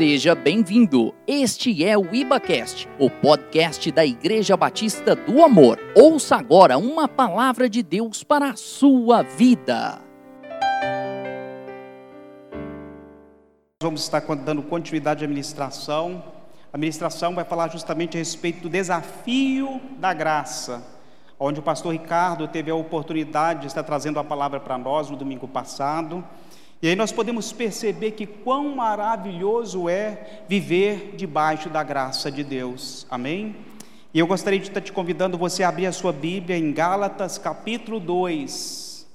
Seja bem-vindo. Este é o IbaCast, o podcast da Igreja Batista do Amor. Ouça agora uma palavra de Deus para a sua vida. Vamos estar dando continuidade à administração. A administração vai falar justamente a respeito do desafio da graça, onde o pastor Ricardo teve a oportunidade de estar trazendo a palavra para nós no domingo passado. E aí nós podemos perceber que quão maravilhoso é viver debaixo da graça de Deus. Amém? E eu gostaria de estar te convidando você a abrir a sua Bíblia em Gálatas capítulo 2.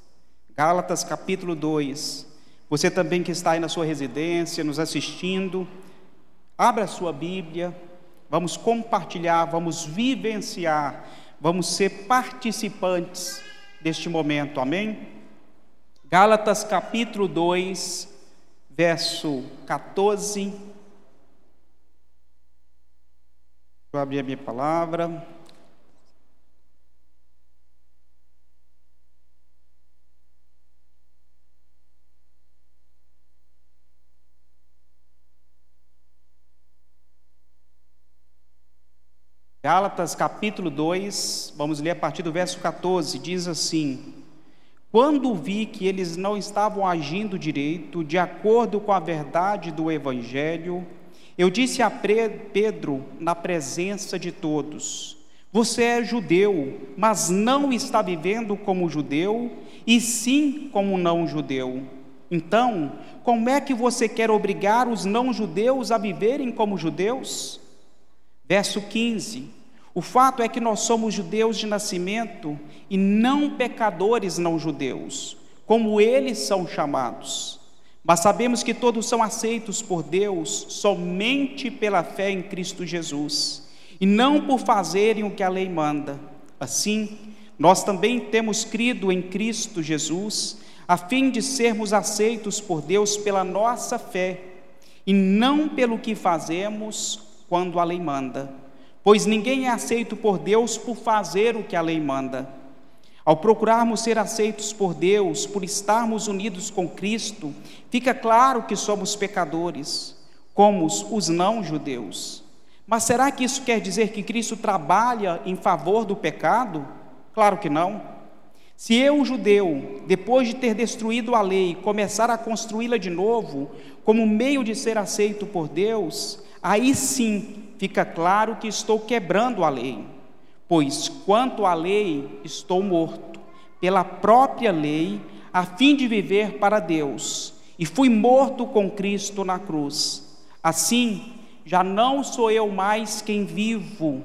Gálatas capítulo 2. Você também que está aí na sua residência, nos assistindo, abra a sua Bíblia, vamos compartilhar, vamos vivenciar, vamos ser participantes deste momento. Amém? Gálatas capítulo 2, verso 14. Deixa eu abrir a minha palavra. Gálatas capítulo 2, vamos ler a partir do verso 14, diz assim: quando vi que eles não estavam agindo direito, de acordo com a verdade do Evangelho, eu disse a Pedro, na presença de todos: Você é judeu, mas não está vivendo como judeu, e sim como não judeu. Então, como é que você quer obrigar os não-judeus a viverem como judeus? Verso 15: o fato é que nós somos judeus de nascimento e não pecadores não judeus, como eles são chamados. Mas sabemos que todos são aceitos por Deus somente pela fé em Cristo Jesus, e não por fazerem o que a lei manda. Assim, nós também temos crido em Cristo Jesus, a fim de sermos aceitos por Deus pela nossa fé, e não pelo que fazemos quando a lei manda pois ninguém é aceito por Deus por fazer o que a lei manda. Ao procurarmos ser aceitos por Deus, por estarmos unidos com Cristo, fica claro que somos pecadores, como os não-judeus. Mas será que isso quer dizer que Cristo trabalha em favor do pecado? Claro que não. Se eu, judeu, depois de ter destruído a lei, começar a construí-la de novo, como meio de ser aceito por Deus, aí sim fica claro que estou quebrando a lei, pois quanto à lei estou morto, pela própria lei, a fim de viver para Deus, e fui morto com Cristo na cruz. Assim, já não sou eu mais quem vivo,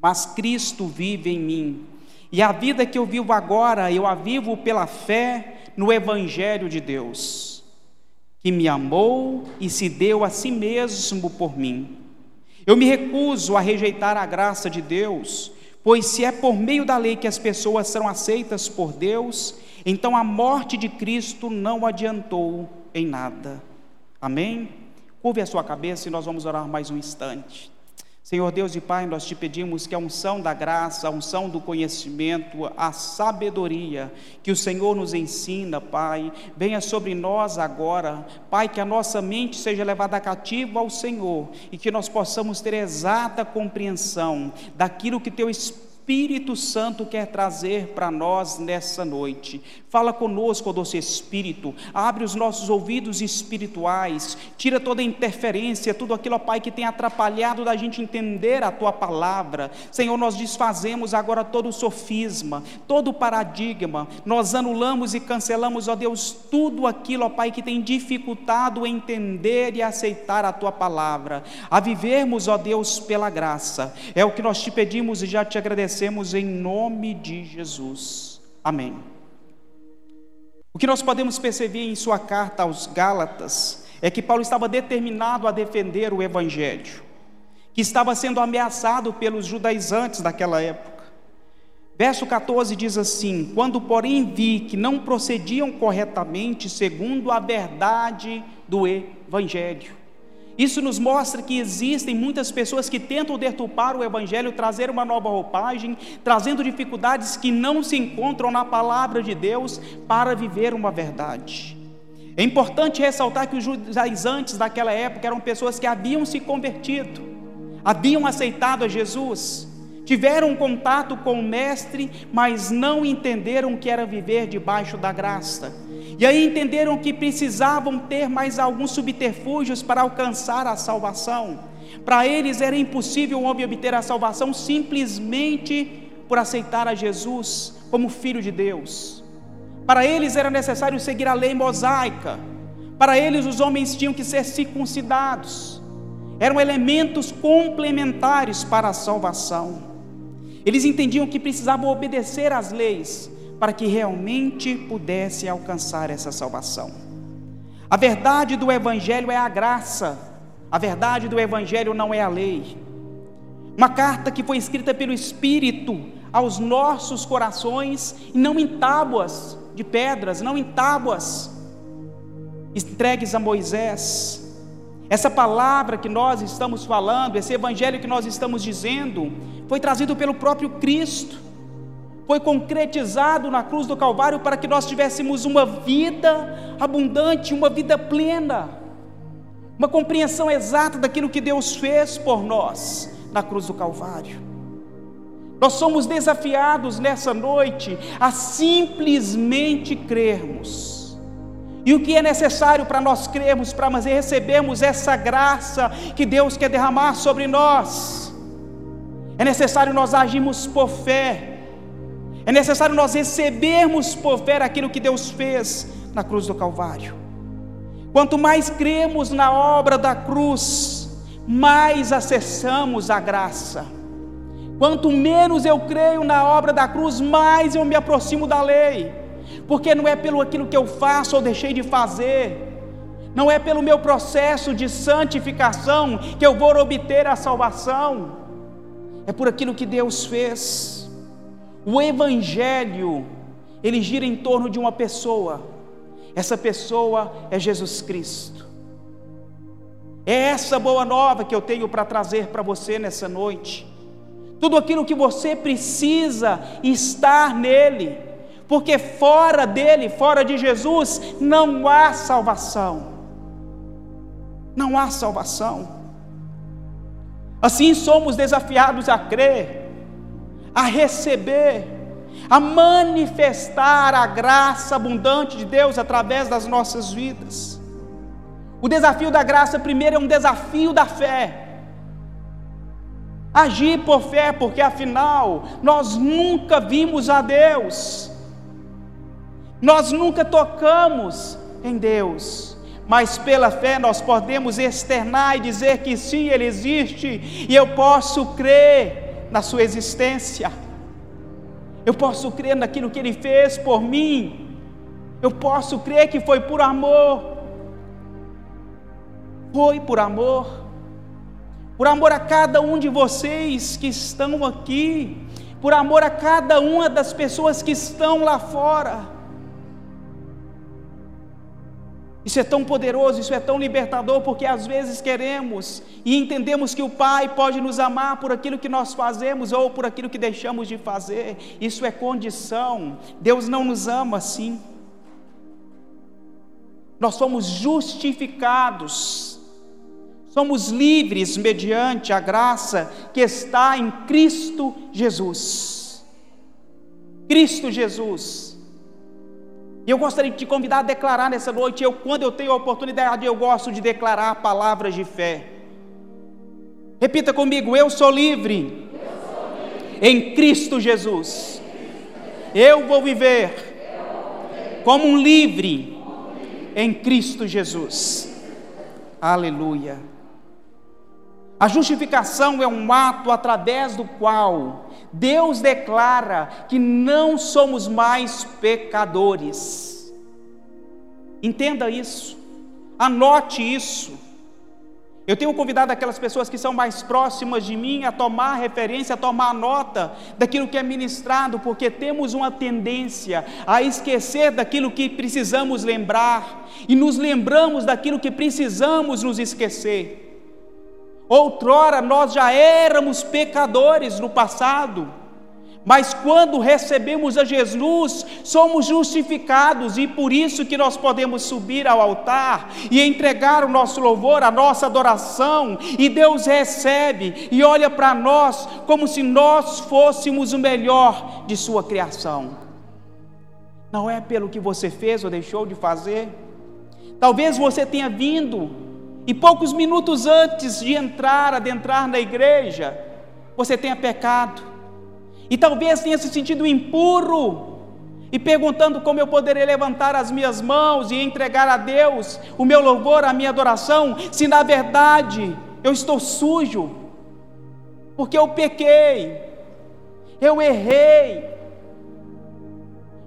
mas Cristo vive em mim. E a vida que eu vivo agora, eu a vivo pela fé no Evangelho de Deus, que me amou e se deu a si mesmo por mim. Eu me recuso a rejeitar a graça de Deus, pois se é por meio da lei que as pessoas serão aceitas por Deus, então a morte de Cristo não adiantou em nada. Amém? Curve a sua cabeça e nós vamos orar mais um instante. Senhor Deus e Pai, nós te pedimos que a unção da graça, a unção do conhecimento, a sabedoria que o Senhor nos ensina, Pai, venha sobre nós agora. Pai, que a nossa mente seja levada cativa ao Senhor e que nós possamos ter exata compreensão daquilo que Teu Espírito Santo quer trazer para nós nessa noite. Fala conosco, doce Espírito, abre os nossos ouvidos espirituais, tira toda interferência, tudo aquilo, ó Pai, que tem atrapalhado da gente entender a Tua palavra. Senhor, nós desfazemos agora todo o sofisma, todo o paradigma, nós anulamos e cancelamos, ó Deus, tudo aquilo, ó Pai, que tem dificultado entender e aceitar a Tua palavra, a vivermos, ó Deus, pela graça. É o que nós te pedimos e já te agradecemos agradecemos em nome de Jesus. Amém. O que nós podemos perceber em sua carta aos Gálatas é que Paulo estava determinado a defender o Evangelho, que estava sendo ameaçado pelos judaizantes daquela época. Verso 14 diz assim: Quando, porém, vi que não procediam corretamente segundo a verdade do Evangelho. Isso nos mostra que existem muitas pessoas que tentam deturpar o Evangelho, trazer uma nova roupagem, trazendo dificuldades que não se encontram na palavra de Deus para viver uma verdade. É importante ressaltar que os judaizantes daquela época eram pessoas que haviam se convertido, haviam aceitado a Jesus, tiveram contato com o Mestre, mas não entenderam o que era viver debaixo da graça. E aí entenderam que precisavam ter mais alguns subterfúgios para alcançar a salvação. Para eles era impossível um homem obter a salvação simplesmente por aceitar a Jesus como Filho de Deus. Para eles era necessário seguir a lei mosaica. Para eles os homens tinham que ser circuncidados. Eram elementos complementares para a salvação. Eles entendiam que precisavam obedecer às leis para que realmente pudesse alcançar essa salvação. A verdade do Evangelho é a graça, a verdade do Evangelho não é a lei. Uma carta que foi escrita pelo Espírito aos nossos corações, e não em tábuas, de pedras, não em tábuas entregues a Moisés. Essa palavra que nós estamos falando, esse evangelho que nós estamos dizendo, foi trazido pelo próprio Cristo, foi concretizado na cruz do Calvário para que nós tivéssemos uma vida abundante, uma vida plena, uma compreensão exata daquilo que Deus fez por nós na cruz do Calvário. Nós somos desafiados nessa noite a simplesmente crermos. E o que é necessário para nós crermos, para recebermos essa graça que Deus quer derramar sobre nós? É necessário nós agirmos por fé. É necessário nós recebermos por fé aquilo que Deus fez na cruz do Calvário. Quanto mais cremos na obra da cruz, mais acessamos a graça. Quanto menos eu creio na obra da cruz, mais eu me aproximo da lei. Porque não é pelo aquilo que eu faço ou deixei de fazer, não é pelo meu processo de santificação que eu vou obter a salvação, é por aquilo que Deus fez. O Evangelho, ele gira em torno de uma pessoa, essa pessoa é Jesus Cristo. É essa boa nova que eu tenho para trazer para você nessa noite. Tudo aquilo que você precisa estar nele, porque fora dele, fora de Jesus, não há salvação. Não há salvação. Assim somos desafiados a crer, a receber, a manifestar a graça abundante de Deus através das nossas vidas. O desafio da graça, primeiro, é um desafio da fé. Agir por fé, porque afinal nós nunca vimos a Deus, nós nunca tocamos em Deus, mas pela fé nós podemos externar e dizer que sim, Ele existe, e eu posso crer na Sua existência, eu posso crer naquilo que Ele fez por mim, eu posso crer que foi por amor, foi por amor. Por amor a cada um de vocês que estão aqui, por amor a cada uma das pessoas que estão lá fora. Isso é tão poderoso, isso é tão libertador, porque às vezes queremos e entendemos que o Pai pode nos amar por aquilo que nós fazemos ou por aquilo que deixamos de fazer. Isso é condição. Deus não nos ama assim. Nós somos justificados Somos livres mediante a graça que está em Cristo Jesus. Cristo Jesus. E eu gostaria de te convidar a declarar nessa noite. Eu, quando eu tenho a oportunidade, eu gosto de declarar palavras de fé. Repita comigo: Eu sou livre, eu sou livre. em Cristo Jesus. Eu vou viver como um livre em Cristo Jesus. Aleluia. A justificação é um ato através do qual Deus declara que não somos mais pecadores. Entenda isso, anote isso. Eu tenho convidado aquelas pessoas que são mais próximas de mim a tomar referência, a tomar nota daquilo que é ministrado, porque temos uma tendência a esquecer daquilo que precisamos lembrar e nos lembramos daquilo que precisamos nos esquecer. Outrora nós já éramos pecadores no passado, Mas quando recebemos a Jesus, somos justificados e por isso que nós podemos subir ao altar e entregar o nosso louvor, a nossa adoração, e Deus recebe e olha para nós como se nós fôssemos o melhor de sua criação. Não é pelo que você fez ou deixou de fazer. Talvez você tenha vindo e poucos minutos antes de entrar, adentrar na igreja, você tenha pecado e talvez tenha se sentido impuro e perguntando como eu poderia levantar as minhas mãos e entregar a Deus o meu louvor, a minha adoração, se na verdade eu estou sujo, porque eu pequei, eu errei.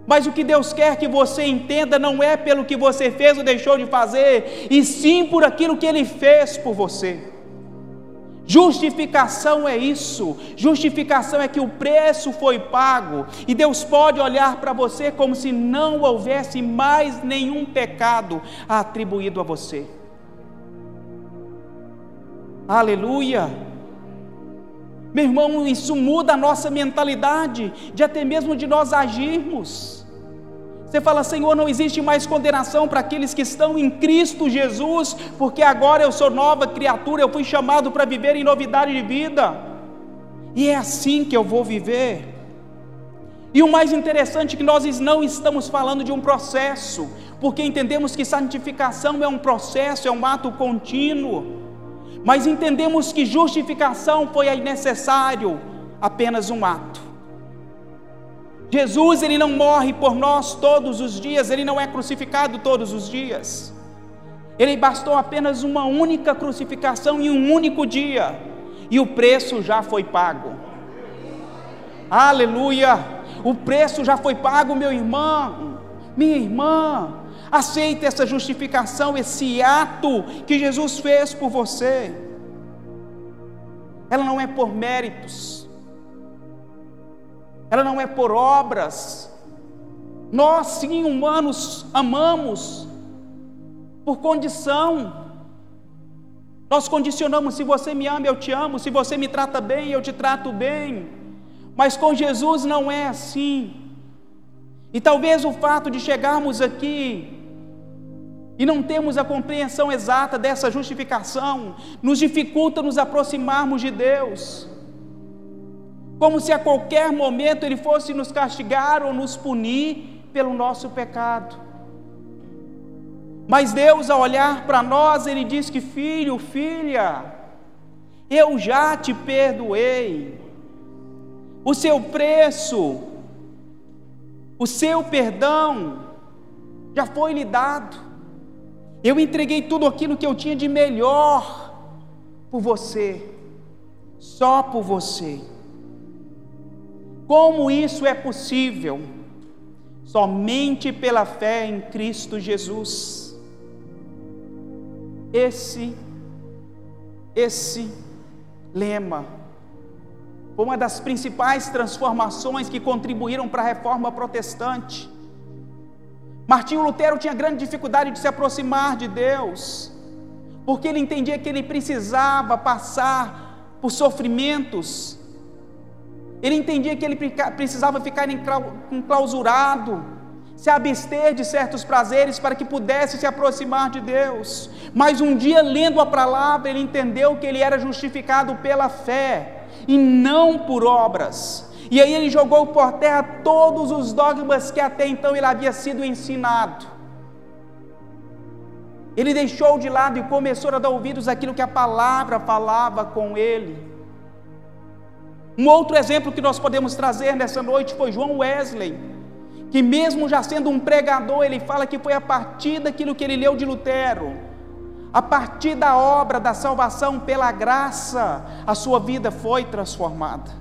Mas o que Deus quer que você entenda não é pelo que você fez ou deixou de fazer, e sim por aquilo que Ele fez por você. Justificação é isso. Justificação é que o preço foi pago e Deus pode olhar para você como se não houvesse mais nenhum pecado atribuído a você. Aleluia. Meu irmão, isso muda a nossa mentalidade de até mesmo de nós agirmos. Você fala, Senhor, não existe mais condenação para aqueles que estão em Cristo Jesus, porque agora eu sou nova criatura, eu fui chamado para viver em novidade de vida, e é assim que eu vou viver. E o mais interessante é que nós não estamos falando de um processo, porque entendemos que santificação é um processo, é um ato contínuo, mas entendemos que justificação foi necessário apenas um ato. Jesus ele não morre por nós todos os dias, ele não é crucificado todos os dias. Ele bastou apenas uma única crucificação em um único dia, e o preço já foi pago. Aleluia! O preço já foi pago, meu irmão, minha irmã. Aceita essa justificação, esse ato que Jesus fez por você. Ela não é por méritos, ela não é por obras. Nós, sim, humanos, amamos por condição. Nós condicionamos: se você me ama, eu te amo, se você me trata bem, eu te trato bem. Mas com Jesus não é assim. E talvez o fato de chegarmos aqui e não temos a compreensão exata dessa justificação nos dificulta nos aproximarmos de Deus como se a qualquer momento Ele fosse nos castigar ou nos punir pelo nosso pecado. Mas Deus, ao olhar para nós, Ele diz que, filho, filha, eu já te perdoei, o seu preço, o seu perdão já foi lhe dado, eu entreguei tudo aquilo que eu tinha de melhor por você, só por você. Como isso é possível? Somente pela fé em Cristo Jesus. Esse, esse lema foi uma das principais transformações que contribuíram para a reforma protestante. Martinho Lutero tinha grande dificuldade de se aproximar de Deus, porque ele entendia que ele precisava passar por sofrimentos, ele entendia que ele precisava ficar enclausurado, se abster de certos prazeres para que pudesse se aproximar de Deus. Mas um dia, lendo a palavra, ele entendeu que ele era justificado pela fé e não por obras. E aí ele jogou por terra todos os dogmas que até então ele havia sido ensinado. Ele deixou de lado e começou a dar ouvidos àquilo que a palavra falava com ele. Um outro exemplo que nós podemos trazer nessa noite foi João Wesley, que mesmo já sendo um pregador, ele fala que foi a partir daquilo que ele leu de Lutero, a partir da obra da salvação pela graça, a sua vida foi transformada.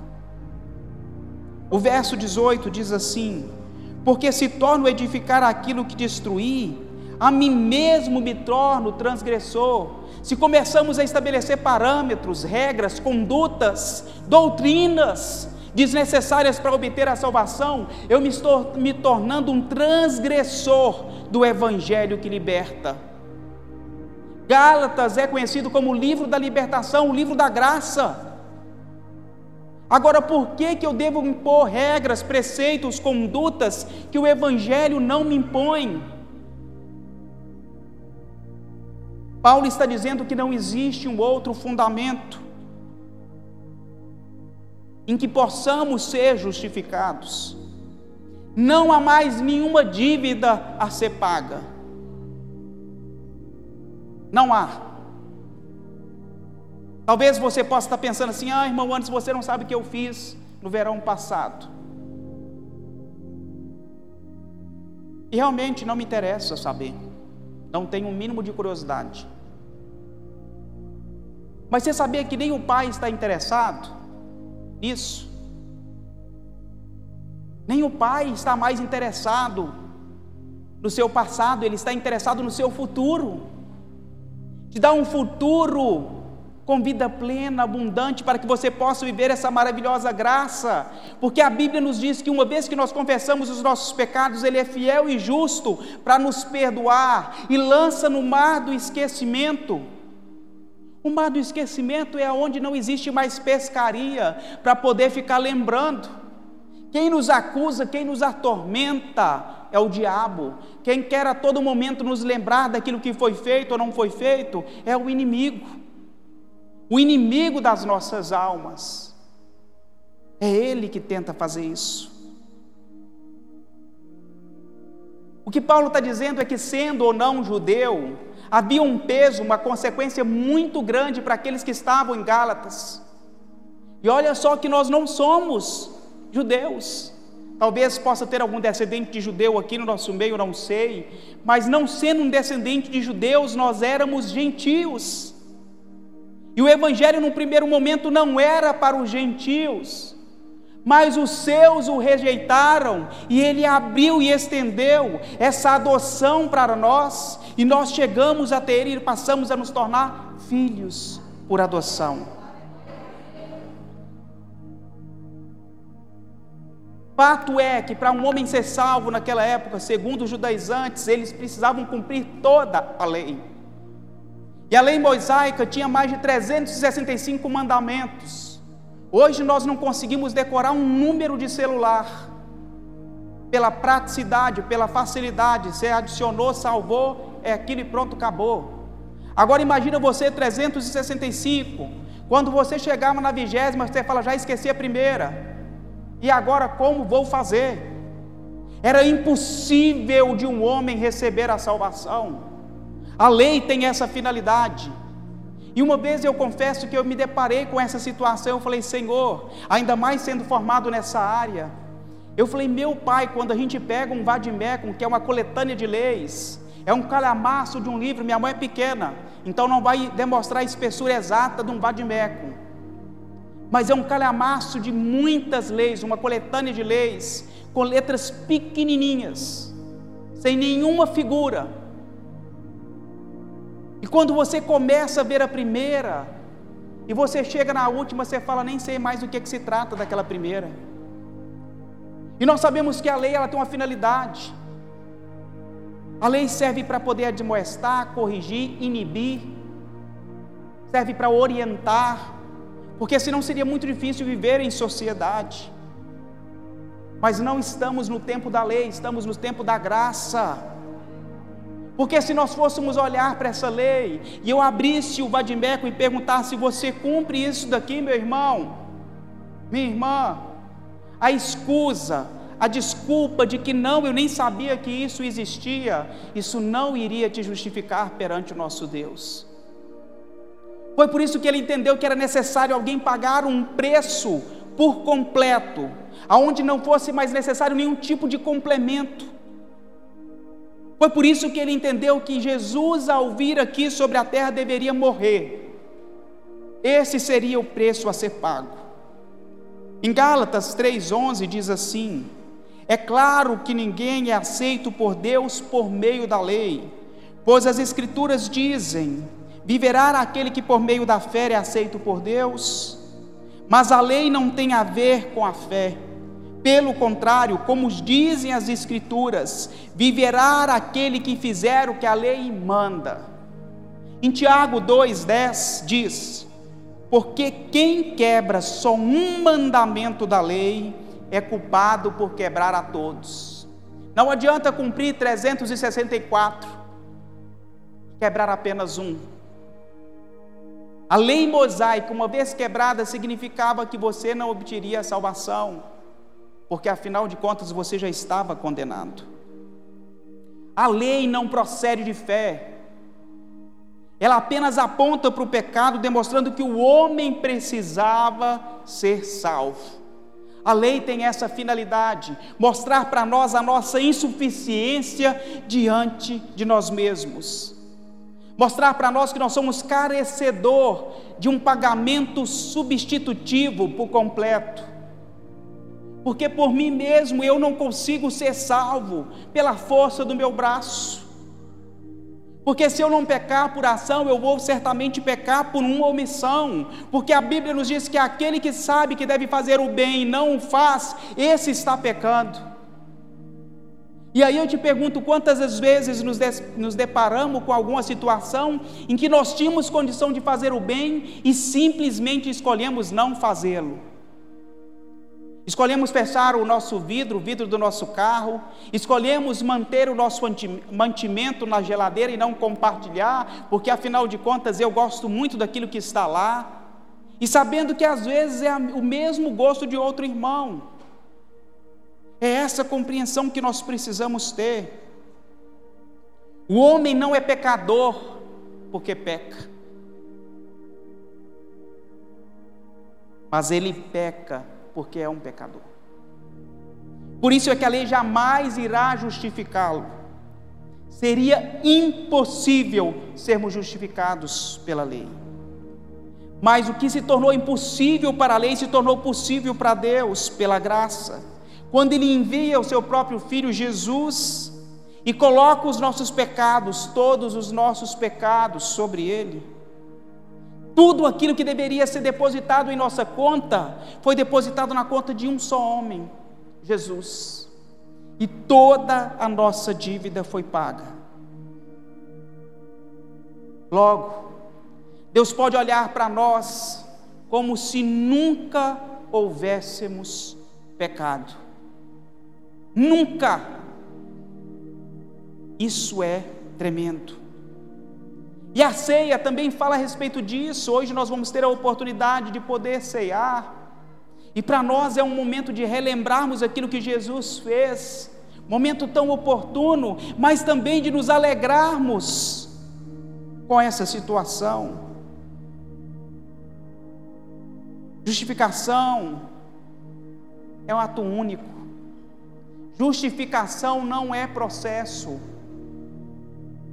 O verso 18 diz assim: Porque se torno edificar aquilo que destruí, a mim mesmo me torno transgressor se começamos a estabelecer parâmetros, regras, condutas, doutrinas desnecessárias para obter a salvação, eu me estou me tornando um transgressor do Evangelho que liberta. Gálatas é conhecido como o livro da libertação, o livro da graça. Agora, por que, que eu devo impor regras, preceitos, condutas que o Evangelho não me impõe? Paulo está dizendo que não existe um outro fundamento em que possamos ser justificados. Não há mais nenhuma dívida a ser paga. Não há. Talvez você possa estar pensando assim: ah, irmão, antes você não sabe o que eu fiz no verão passado. E realmente não me interessa saber, não tenho um mínimo de curiosidade. Mas você sabia que nem o pai está interessado nisso? Nem o pai está mais interessado no seu passado, ele está interessado no seu futuro. Te dá um futuro com vida plena, abundante, para que você possa viver essa maravilhosa graça, porque a Bíblia nos diz que uma vez que nós confessamos os nossos pecados, Ele é fiel e justo para nos perdoar e lança no mar do esquecimento. O mar do esquecimento é onde não existe mais pescaria para poder ficar lembrando. Quem nos acusa, quem nos atormenta é o diabo. Quem quer a todo momento nos lembrar daquilo que foi feito ou não foi feito é o inimigo o inimigo das nossas almas. É ele que tenta fazer isso. O que Paulo está dizendo é que, sendo ou não judeu, havia um peso, uma consequência muito grande para aqueles que estavam em Gálatas. E olha só que nós não somos judeus. Talvez possa ter algum descendente de judeu aqui no nosso meio, não sei. Mas não sendo um descendente de judeus, nós éramos gentios. E o Evangelho, no primeiro momento, não era para os gentios, mas os seus o rejeitaram, e ele abriu e estendeu essa adoção para nós, e nós chegamos a ter e passamos a nos tornar filhos por adoção. Fato é que para um homem ser salvo naquela época, segundo os judaizantes, eles precisavam cumprir toda a lei. E a lei mosaica tinha mais de 365 mandamentos. Hoje nós não conseguimos decorar um número de celular. Pela praticidade, pela facilidade, você adicionou, salvou, é aquilo e pronto, acabou. Agora imagina você 365. Quando você chegava na vigésima, você fala, já esqueci a primeira. E agora como vou fazer? Era impossível de um homem receber a salvação. A lei tem essa finalidade. E uma vez eu confesso que eu me deparei com essa situação, eu falei, Senhor, ainda mais sendo formado nessa área, eu falei, meu pai, quando a gente pega um vadimecum, que é uma coletânea de leis, é um calhamaço de um livro, minha mãe é pequena, então não vai demonstrar a espessura exata de um vadimecum, mas é um calhamaço de muitas leis, uma coletânea de leis, com letras pequenininhas, sem nenhuma figura, e quando você começa a ver a primeira, e você chega na última, você fala, nem sei mais do que, é que se trata daquela primeira. E nós sabemos que a lei ela tem uma finalidade. A lei serve para poder admoestar, corrigir, inibir, serve para orientar, porque senão seria muito difícil viver em sociedade. Mas não estamos no tempo da lei, estamos no tempo da graça. Porque se nós fôssemos olhar para essa lei e eu abrisse o vadimeco e perguntasse: você cumpre isso daqui, meu irmão, minha irmã? A escusa, a desculpa de que não, eu nem sabia que isso existia, isso não iria te justificar perante o nosso Deus. Foi por isso que ele entendeu que era necessário alguém pagar um preço por completo, aonde não fosse mais necessário nenhum tipo de complemento. Foi por isso que ele entendeu que Jesus, ao vir aqui sobre a terra, deveria morrer. Esse seria o preço a ser pago. Em Gálatas 3,11 diz assim: É claro que ninguém é aceito por Deus por meio da lei, pois as Escrituras dizem: Viverá aquele que por meio da fé é aceito por Deus. Mas a lei não tem a ver com a fé pelo contrário, como dizem as Escrituras, viverá aquele que fizer o que a lei manda. Em Tiago 2,10 diz: Porque quem quebra só um mandamento da lei é culpado por quebrar a todos. Não adianta cumprir 364, quebrar apenas um. A lei mosaica, uma vez quebrada, significava que você não obteria a salvação, porque afinal de contas você já estava condenado. A lei não procede de fé, ela apenas aponta para o pecado, demonstrando que o homem precisava ser salvo. A lei tem essa finalidade, mostrar para nós a nossa insuficiência diante de nós mesmos. Mostrar para nós que nós somos carecedor de um pagamento substitutivo por completo. Porque por mim mesmo eu não consigo ser salvo pela força do meu braço. Porque se eu não pecar por ação, eu vou certamente pecar por uma omissão. Porque a Bíblia nos diz que aquele que sabe que deve fazer o bem e não o faz, esse está pecando. E aí eu te pergunto quantas vezes nos, nos deparamos com alguma situação em que nós tínhamos condição de fazer o bem e simplesmente escolhemos não fazê-lo. Escolhemos fechar o nosso vidro, o vidro do nosso carro, escolhemos manter o nosso mantimento na geladeira e não compartilhar, porque afinal de contas eu gosto muito daquilo que está lá, e sabendo que às vezes é o mesmo gosto de outro irmão. É essa compreensão que nós precisamos ter. O homem não é pecador porque peca, mas ele peca porque é um pecador. Por isso é que a lei jamais irá justificá-lo. Seria impossível sermos justificados pela lei. Mas o que se tornou impossível para a lei se tornou possível para Deus pela graça. Quando Ele envia o seu próprio Filho Jesus e coloca os nossos pecados, todos os nossos pecados sobre Ele tudo aquilo que deveria ser depositado em nossa conta foi depositado na conta de um só homem, Jesus. E toda a nossa dívida foi paga. Logo, Deus pode olhar para nós como se nunca houvéssemos pecado. Nunca. Isso é tremendo. E a ceia também fala a respeito disso. Hoje nós vamos ter a oportunidade de poder ceiar. E para nós é um momento de relembrarmos aquilo que Jesus fez, momento tão oportuno, mas também de nos alegrarmos com essa situação. Justificação é um ato único. Justificação não é processo.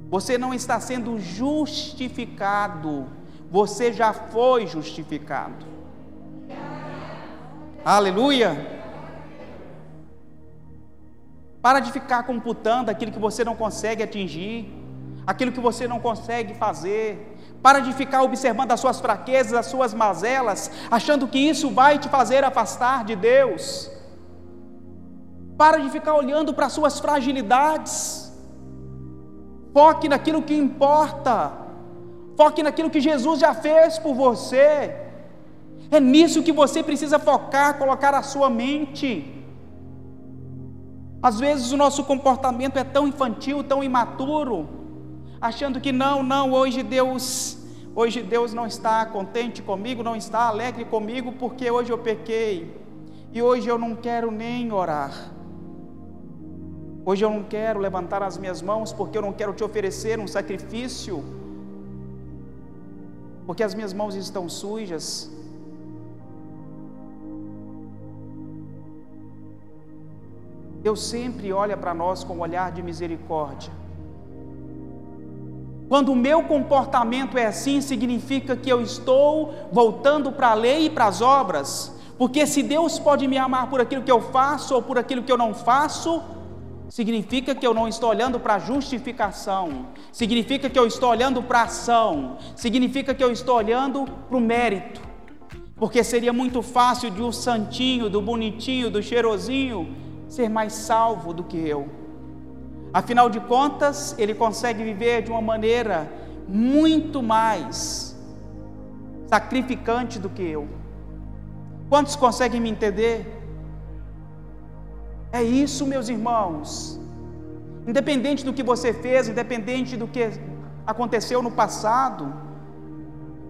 Você não está sendo justificado, você já foi justificado. Aleluia! Para de ficar computando aquilo que você não consegue atingir, aquilo que você não consegue fazer. Para de ficar observando as suas fraquezas, as suas mazelas, achando que isso vai te fazer afastar de Deus. Para de ficar olhando para as suas fragilidades. Foque naquilo que importa. Foque naquilo que Jesus já fez por você. É nisso que você precisa focar, colocar a sua mente. Às vezes o nosso comportamento é tão infantil, tão imaturo, achando que não, não, hoje Deus, hoje Deus não está contente comigo, não está alegre comigo porque hoje eu pequei. E hoje eu não quero nem orar. Hoje eu não quero levantar as minhas mãos porque eu não quero te oferecer um sacrifício, porque as minhas mãos estão sujas. Deus sempre olha para nós com um olhar de misericórdia. Quando o meu comportamento é assim, significa que eu estou voltando para a lei e para as obras, porque se Deus pode me amar por aquilo que eu faço ou por aquilo que eu não faço, significa que eu não estou olhando para a justificação, significa que eu estou olhando para a ação, significa que eu estou olhando para o mérito, porque seria muito fácil de um santinho, do bonitinho, do cheirosinho ser mais salvo do que eu. Afinal de contas, ele consegue viver de uma maneira muito mais sacrificante do que eu. Quantos conseguem me entender? É isso, meus irmãos. Independente do que você fez, independente do que aconteceu no passado,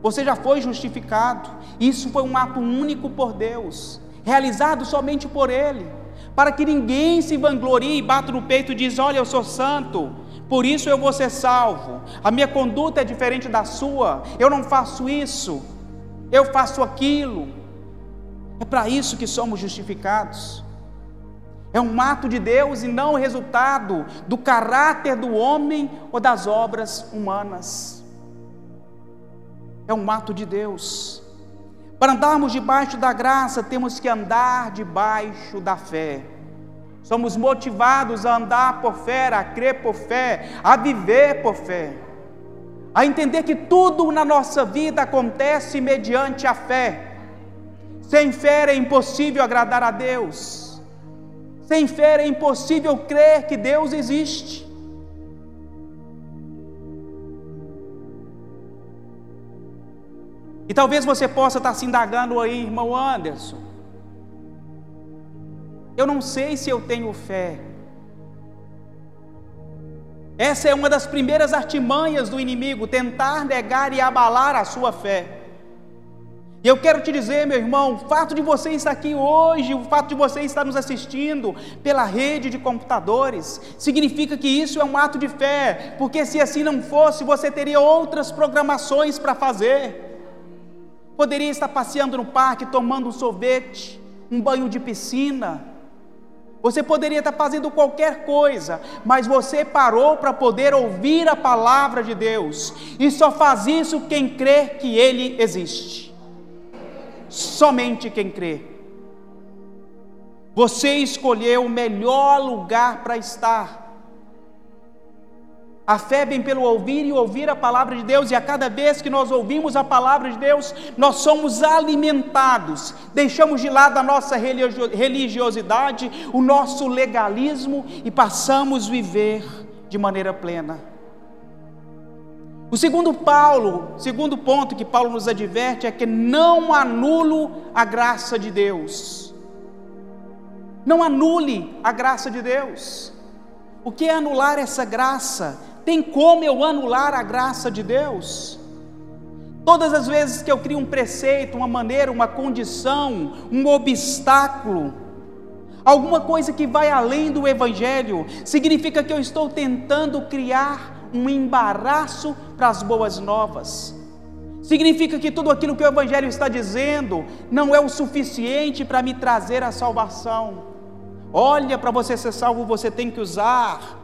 você já foi justificado. Isso foi um ato único por Deus, realizado somente por Ele, para que ninguém se vanglorie e bata no peito e diz: Olha, eu sou santo, por isso eu vou ser salvo. A minha conduta é diferente da sua, eu não faço isso, eu faço aquilo. É para isso que somos justificados. É um ato de Deus e não o resultado do caráter do homem ou das obras humanas. É um ato de Deus. Para andarmos debaixo da graça, temos que andar debaixo da fé. Somos motivados a andar por fé, a crer por fé, a viver por fé, a entender que tudo na nossa vida acontece mediante a fé. Sem fé é impossível agradar a Deus. Sem fé é impossível crer que Deus existe. E talvez você possa estar se indagando aí, irmão Anderson. Eu não sei se eu tenho fé. Essa é uma das primeiras artimanhas do inimigo, tentar negar e abalar a sua fé. E eu quero te dizer, meu irmão, o fato de você estar aqui hoje, o fato de você estar nos assistindo pela rede de computadores, significa que isso é um ato de fé, porque se assim não fosse, você teria outras programações para fazer. Poderia estar passeando no parque, tomando um sorvete, um banho de piscina. Você poderia estar fazendo qualquer coisa, mas você parou para poder ouvir a palavra de Deus, e só faz isso quem crê que Ele existe somente quem crê. Você escolheu o melhor lugar para estar. A fé vem pelo ouvir e ouvir a palavra de Deus, e a cada vez que nós ouvimos a palavra de Deus, nós somos alimentados, deixamos de lado a nossa religiosidade, o nosso legalismo e passamos a viver de maneira plena. O segundo Paulo, segundo ponto que Paulo nos adverte é que não anulo a graça de Deus. Não anule a graça de Deus. O que é anular essa graça? Tem como eu anular a graça de Deus? Todas as vezes que eu crio um preceito, uma maneira, uma condição, um obstáculo, alguma coisa que vai além do Evangelho, significa que eu estou tentando criar um embaraço para as boas novas. Significa que tudo aquilo que o Evangelho está dizendo não é o suficiente para me trazer a salvação. Olha, para você ser salvo, você tem que usar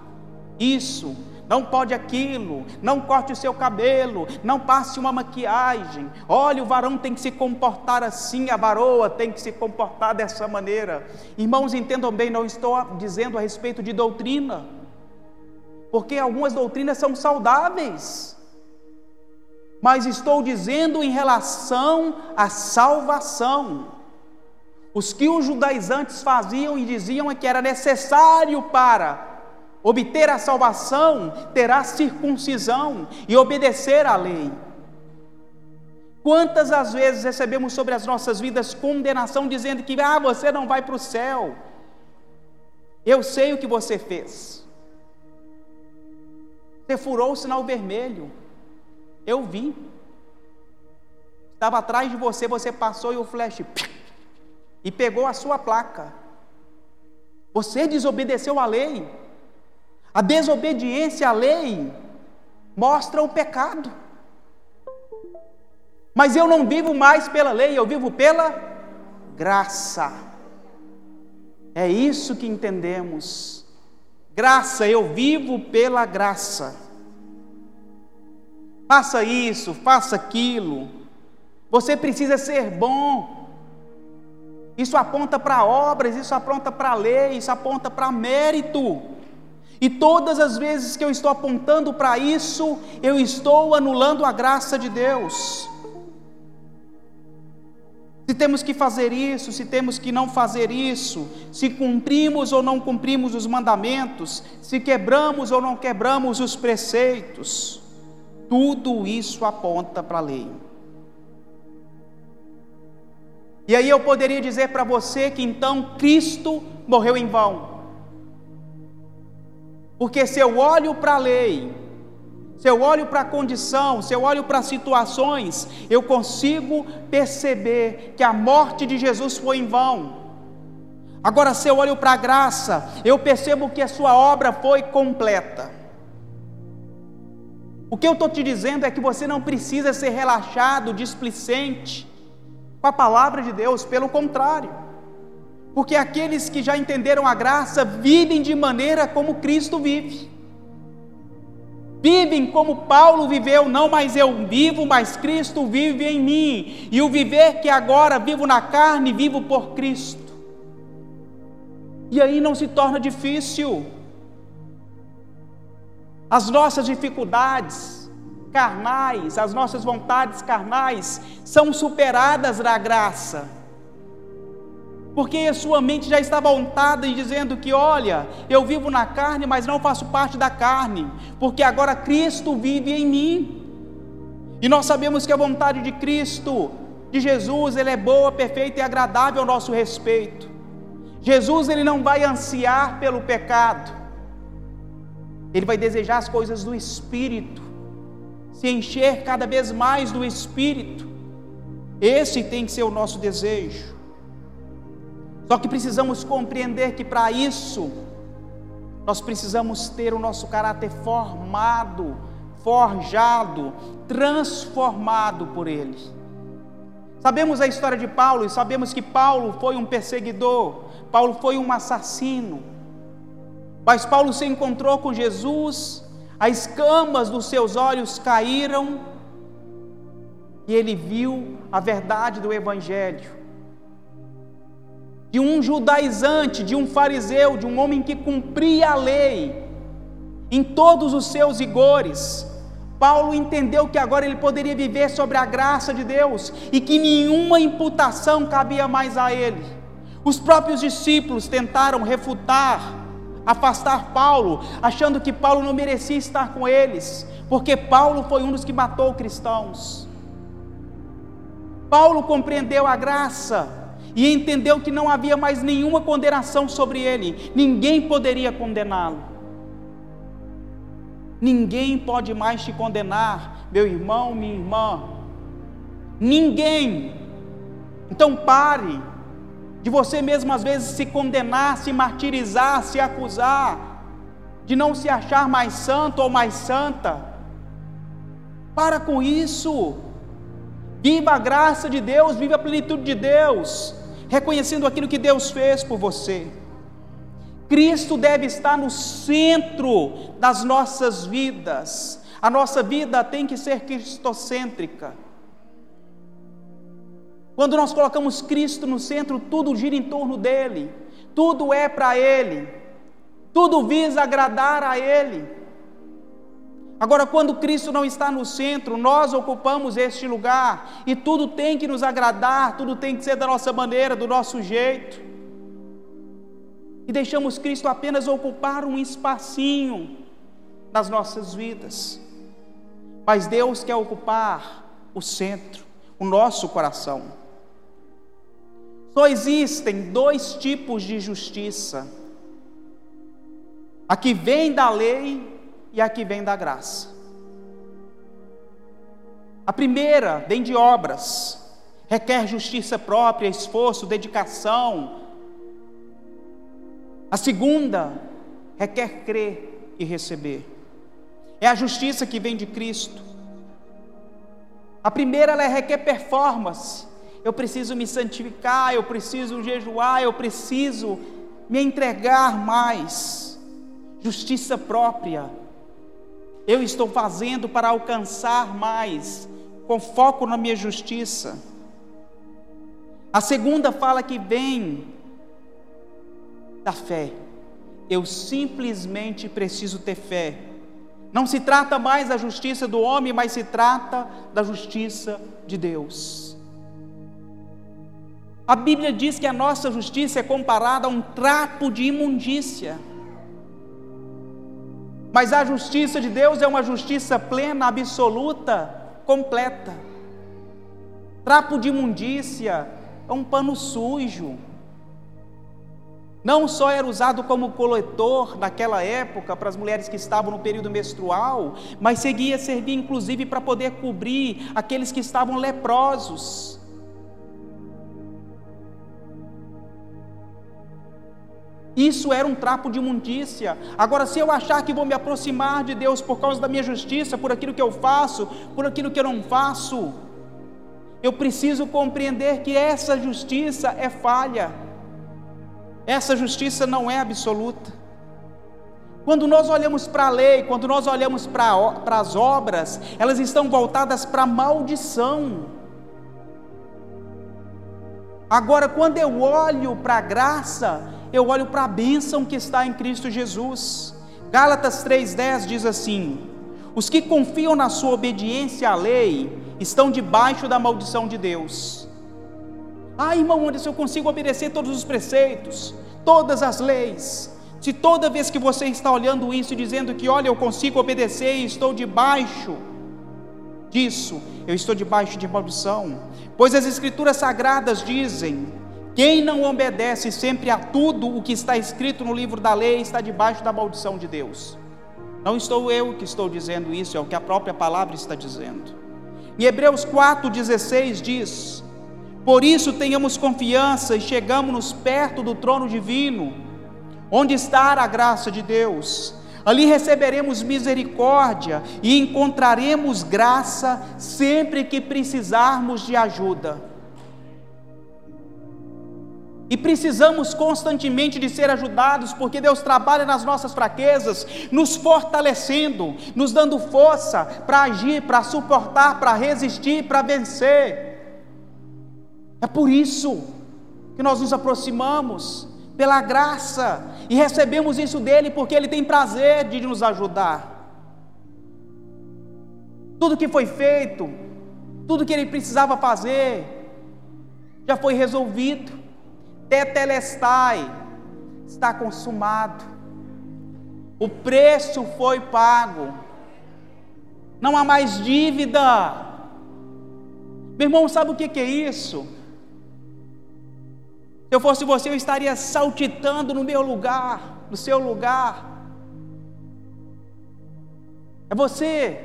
isso, não pode aquilo, não corte o seu cabelo, não passe uma maquiagem. Olha, o varão tem que se comportar assim, a varoa tem que se comportar dessa maneira. Irmãos, entendam bem, não estou dizendo a respeito de doutrina porque algumas doutrinas são saudáveis. Mas estou dizendo em relação à salvação. Os que os judaizantes faziam e diziam é que era necessário para obter a salvação, terá circuncisão e obedecer à lei. Quantas as vezes recebemos sobre as nossas vidas condenação dizendo que ah, você não vai para o céu. Eu sei o que você fez. Você furou o sinal vermelho. Eu vi. Estava atrás de você, você passou e o flash e pegou a sua placa. Você desobedeceu à lei. A desobediência à lei mostra o pecado. Mas eu não vivo mais pela lei, eu vivo pela graça. É isso que entendemos. Graça, eu vivo pela graça. Faça isso, faça aquilo. Você precisa ser bom. Isso aponta para obras, isso aponta para lei, isso aponta para mérito. E todas as vezes que eu estou apontando para isso, eu estou anulando a graça de Deus se temos que fazer isso, se temos que não fazer isso, se cumprimos ou não cumprimos os mandamentos, se quebramos ou não quebramos os preceitos, tudo isso aponta para a lei. E aí eu poderia dizer para você que então Cristo morreu em vão. Porque se eu olho para a lei, se eu olho para a condição, se eu olho para situações, eu consigo perceber que a morte de Jesus foi em vão. Agora, se eu olho para a graça, eu percebo que a sua obra foi completa. O que eu estou te dizendo é que você não precisa ser relaxado, displicente com a palavra de Deus, pelo contrário. Porque aqueles que já entenderam a graça vivem de maneira como Cristo vive vivem como Paulo viveu, não mais eu vivo, mas Cristo vive em mim, e o viver que agora vivo na carne, vivo por Cristo. E aí não se torna difícil. As nossas dificuldades carnais, as nossas vontades carnais são superadas na graça porque a sua mente já estava montada e dizendo que, olha, eu vivo na carne, mas não faço parte da carne, porque agora Cristo vive em mim. E nós sabemos que a vontade de Cristo, de Jesus, ele é boa, perfeita e agradável ao nosso respeito. Jesus ele não vai ansiar pelo pecado. Ele vai desejar as coisas do espírito, se encher cada vez mais do espírito. Esse tem que ser o nosso desejo. Só que precisamos compreender que para isso, nós precisamos ter o nosso caráter formado, forjado, transformado por Ele. Sabemos a história de Paulo e sabemos que Paulo foi um perseguidor, Paulo foi um assassino. Mas Paulo se encontrou com Jesus, as escamas dos seus olhos caíram e ele viu a verdade do Evangelho de um judaizante, de um fariseu, de um homem que cumpria a lei em todos os seus rigores. Paulo entendeu que agora ele poderia viver sobre a graça de Deus e que nenhuma imputação cabia mais a ele. Os próprios discípulos tentaram refutar, afastar Paulo, achando que Paulo não merecia estar com eles, porque Paulo foi um dos que matou cristãos. Paulo compreendeu a graça e entendeu que não havia mais nenhuma condenação sobre ele, ninguém poderia condená-lo. Ninguém pode mais te condenar, meu irmão, minha irmã. Ninguém. Então pare de você mesmo às vezes se condenar, se martirizar, se acusar, de não se achar mais santo ou mais santa. Para com isso. Viva a graça de Deus, viva a plenitude de Deus reconhecendo aquilo que Deus fez por você. Cristo deve estar no centro das nossas vidas. A nossa vida tem que ser cristocêntrica. Quando nós colocamos Cristo no centro, tudo gira em torno dele, tudo é para ele, tudo visa agradar a ele. Agora, quando Cristo não está no centro, nós ocupamos este lugar e tudo tem que nos agradar, tudo tem que ser da nossa maneira, do nosso jeito. E deixamos Cristo apenas ocupar um espacinho nas nossas vidas. Mas Deus quer ocupar o centro, o nosso coração. Só existem dois tipos de justiça: a que vem da lei e a que vem da graça. A primeira vem de obras, requer justiça própria, esforço, dedicação. A segunda requer crer e receber. É a justiça que vem de Cristo. A primeira ela requer performance. Eu preciso me santificar, eu preciso jejuar, eu preciso me entregar mais. Justiça própria eu estou fazendo para alcançar mais, com foco na minha justiça. A segunda fala que vem da fé. Eu simplesmente preciso ter fé. Não se trata mais da justiça do homem, mas se trata da justiça de Deus. A Bíblia diz que a nossa justiça é comparada a um trapo de imundícia. Mas a justiça de Deus é uma justiça plena, absoluta, completa. Trapo de imundícia é um pano sujo. Não só era usado como coletor naquela época para as mulheres que estavam no período menstrual, mas seguia servir inclusive para poder cobrir aqueles que estavam leprosos. Isso era um trapo de imundícia. Agora, se eu achar que vou me aproximar de Deus por causa da minha justiça, por aquilo que eu faço, por aquilo que eu não faço, eu preciso compreender que essa justiça é falha, essa justiça não é absoluta. Quando nós olhamos para a lei, quando nós olhamos para, as obras, elas estão voltadas para a maldição. Agora, quando eu olho para a graça, eu olho para a bênção que está em Cristo Jesus. Gálatas 3,10 diz assim: Os que confiam na sua obediência à lei estão debaixo da maldição de Deus. Ah, irmão Anderson, eu consigo obedecer todos os preceitos, todas as leis. Se toda vez que você está olhando isso e dizendo que, olha, eu consigo obedecer e estou debaixo disso, eu estou debaixo de maldição. Pois as Escrituras Sagradas dizem quem não obedece sempre a tudo o que está escrito no livro da lei está debaixo da maldição de Deus. Não estou eu que estou dizendo isso, é o que a própria palavra está dizendo. Em Hebreus 4,16 diz: Por isso tenhamos confiança e chegamos perto do trono divino, onde está a graça de Deus. Ali receberemos misericórdia e encontraremos graça sempre que precisarmos de ajuda. E precisamos constantemente de ser ajudados, porque Deus trabalha nas nossas fraquezas, nos fortalecendo, nos dando força para agir, para suportar, para resistir, para vencer. É por isso que nós nos aproximamos, pela graça, e recebemos isso dele, porque ele tem prazer de nos ajudar. Tudo que foi feito, tudo que ele precisava fazer, já foi resolvido tetelestai, está consumado. O preço foi pago. Não há mais dívida. Meu irmão, sabe o que é isso? Se eu fosse você, eu estaria saltitando no meu lugar, no seu lugar. É você.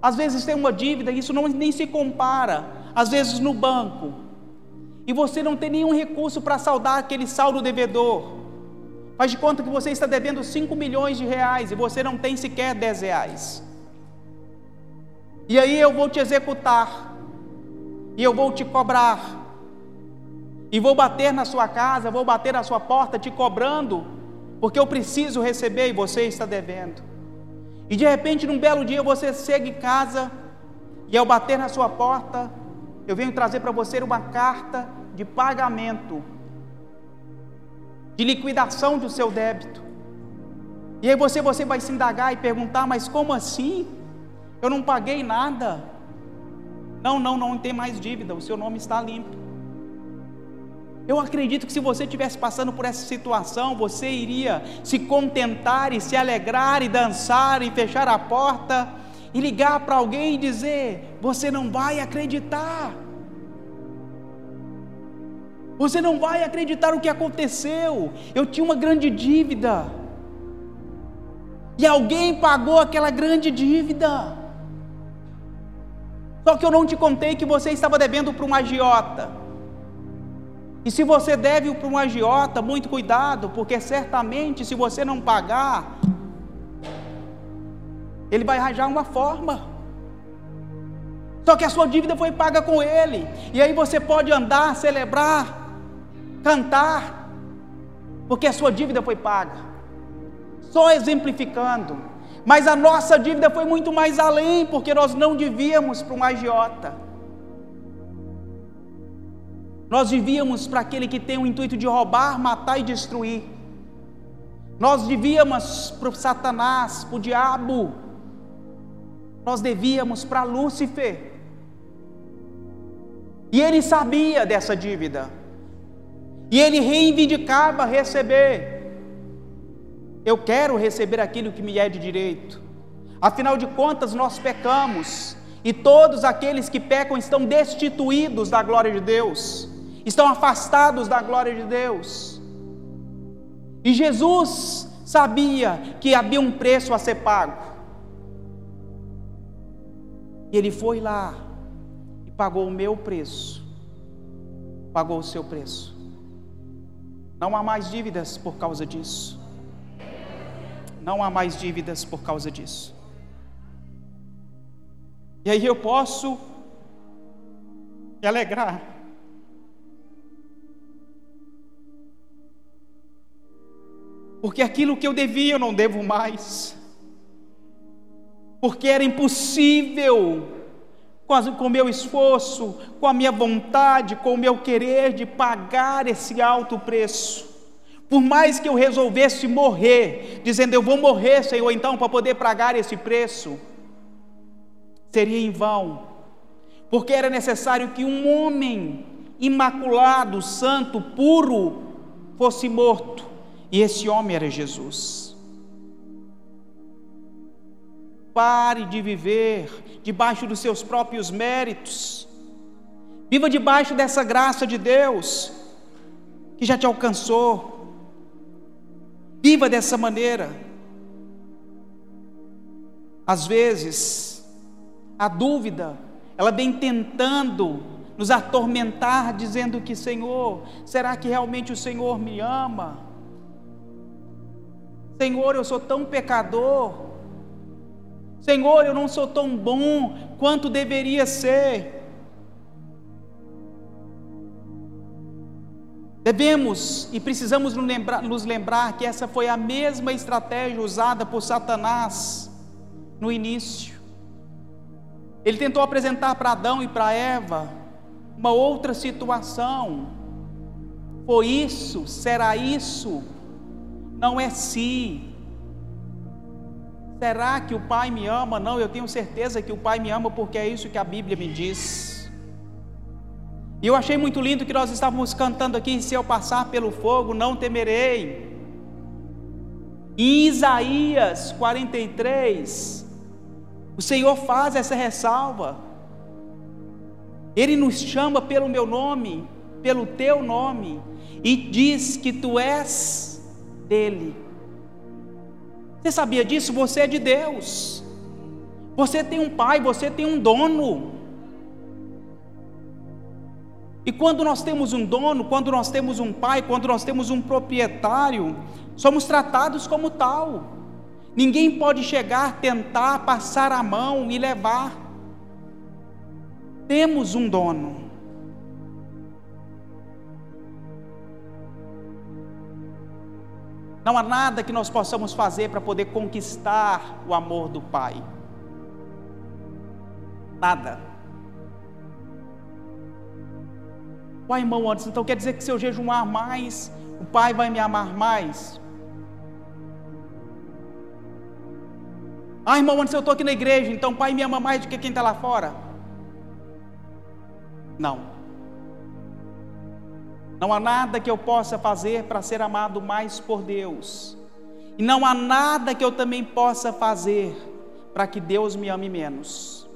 Às vezes tem uma dívida, isso não, nem se compara. Às vezes no banco, e você não tem nenhum recurso para saldar aquele saldo devedor. Faz de conta que você está devendo 5 milhões de reais e você não tem sequer 10 reais. E aí eu vou te executar, e eu vou te cobrar, e vou bater na sua casa, vou bater na sua porta te cobrando, porque eu preciso receber e você está devendo. E de repente, num belo dia, você chega em casa, e ao bater na sua porta, eu venho trazer para você uma carta de pagamento, de liquidação do seu débito. E aí você, você vai se indagar e perguntar, mas como assim? Eu não paguei nada. Não, não, não tem mais dívida, o seu nome está limpo. Eu acredito que se você estivesse passando por essa situação, você iria se contentar e se alegrar e dançar e fechar a porta e ligar para alguém e dizer: Você não vai acreditar. Você não vai acreditar o que aconteceu. Eu tinha uma grande dívida. E alguém pagou aquela grande dívida. Só que eu não te contei que você estava devendo para um agiota. E se você deve para um agiota, muito cuidado, porque certamente se você não pagar, ele vai arranjar uma forma. Só que a sua dívida foi paga com ele. E aí você pode andar, celebrar, cantar, porque a sua dívida foi paga. Só exemplificando. Mas a nossa dívida foi muito mais além, porque nós não devíamos para um agiota. Nós devíamos para aquele que tem o intuito de roubar, matar e destruir. Nós devíamos para o Satanás, para o diabo nós devíamos para Lúcifer. E ele sabia dessa dívida. E ele reivindicava receber. Eu quero receber aquilo que me é de direito. Afinal de contas, nós pecamos. E todos aqueles que pecam estão destituídos da glória de Deus. estão afastados da glória de Deus. E Jesus sabia que havia um preço a ser pago. E ele foi lá e pagou o meu preço, pagou o seu preço. Não há mais dívidas por causa disso. Não há mais dívidas por causa disso. E aí eu posso me alegrar. Porque aquilo que eu devia eu não devo mais. Porque era impossível, com o meu esforço, com a minha vontade, com o meu querer de pagar esse alto preço. Por mais que eu resolvesse morrer, dizendo eu vou morrer, Senhor, então, para poder pagar esse preço, seria em vão, porque era necessário que um homem imaculado, santo, puro, fosse morto, e esse homem era Jesus. Pare de viver debaixo dos seus próprios méritos, viva debaixo dessa graça de Deus, que já te alcançou, viva dessa maneira. Às vezes, a dúvida, ela vem tentando nos atormentar, dizendo que, Senhor, será que realmente o Senhor me ama? Senhor, eu sou tão pecador. Senhor, eu não sou tão bom quanto deveria ser. Devemos e precisamos nos lembrar, que essa foi a mesma estratégia usada por Satanás no início. Ele tentou apresentar para Adão e para Eva uma outra situação. Foi isso? Será isso? Não é se. Será que o Pai me ama? Não, eu tenho certeza que o Pai me ama porque é isso que a Bíblia me diz. E eu achei muito lindo que nós estávamos cantando aqui: se eu passar pelo fogo, não temerei. Em Isaías 43, o Senhor faz essa ressalva. Ele nos chama pelo meu nome, pelo teu nome, e diz que tu és dele. Você sabia disso? Você é de Deus. Você tem um pai, você tem um dono. E quando nós temos um dono, quando nós temos um pai, quando nós temos um proprietário, somos tratados como tal. Ninguém pode chegar, tentar passar a mão e levar. Temos um dono. Não há nada que nós possamos fazer para poder conquistar o amor do Pai. Nada. Pai, irmão antes, então quer dizer que se eu jejuar mais, o Pai vai me amar mais? Ah, irmão, antes eu estou aqui na igreja, então o pai me ama mais do que quem está lá fora. Não. Não há nada que eu possa fazer para ser amado mais por Deus. E não há nada que eu também possa fazer para que Deus me ame menos.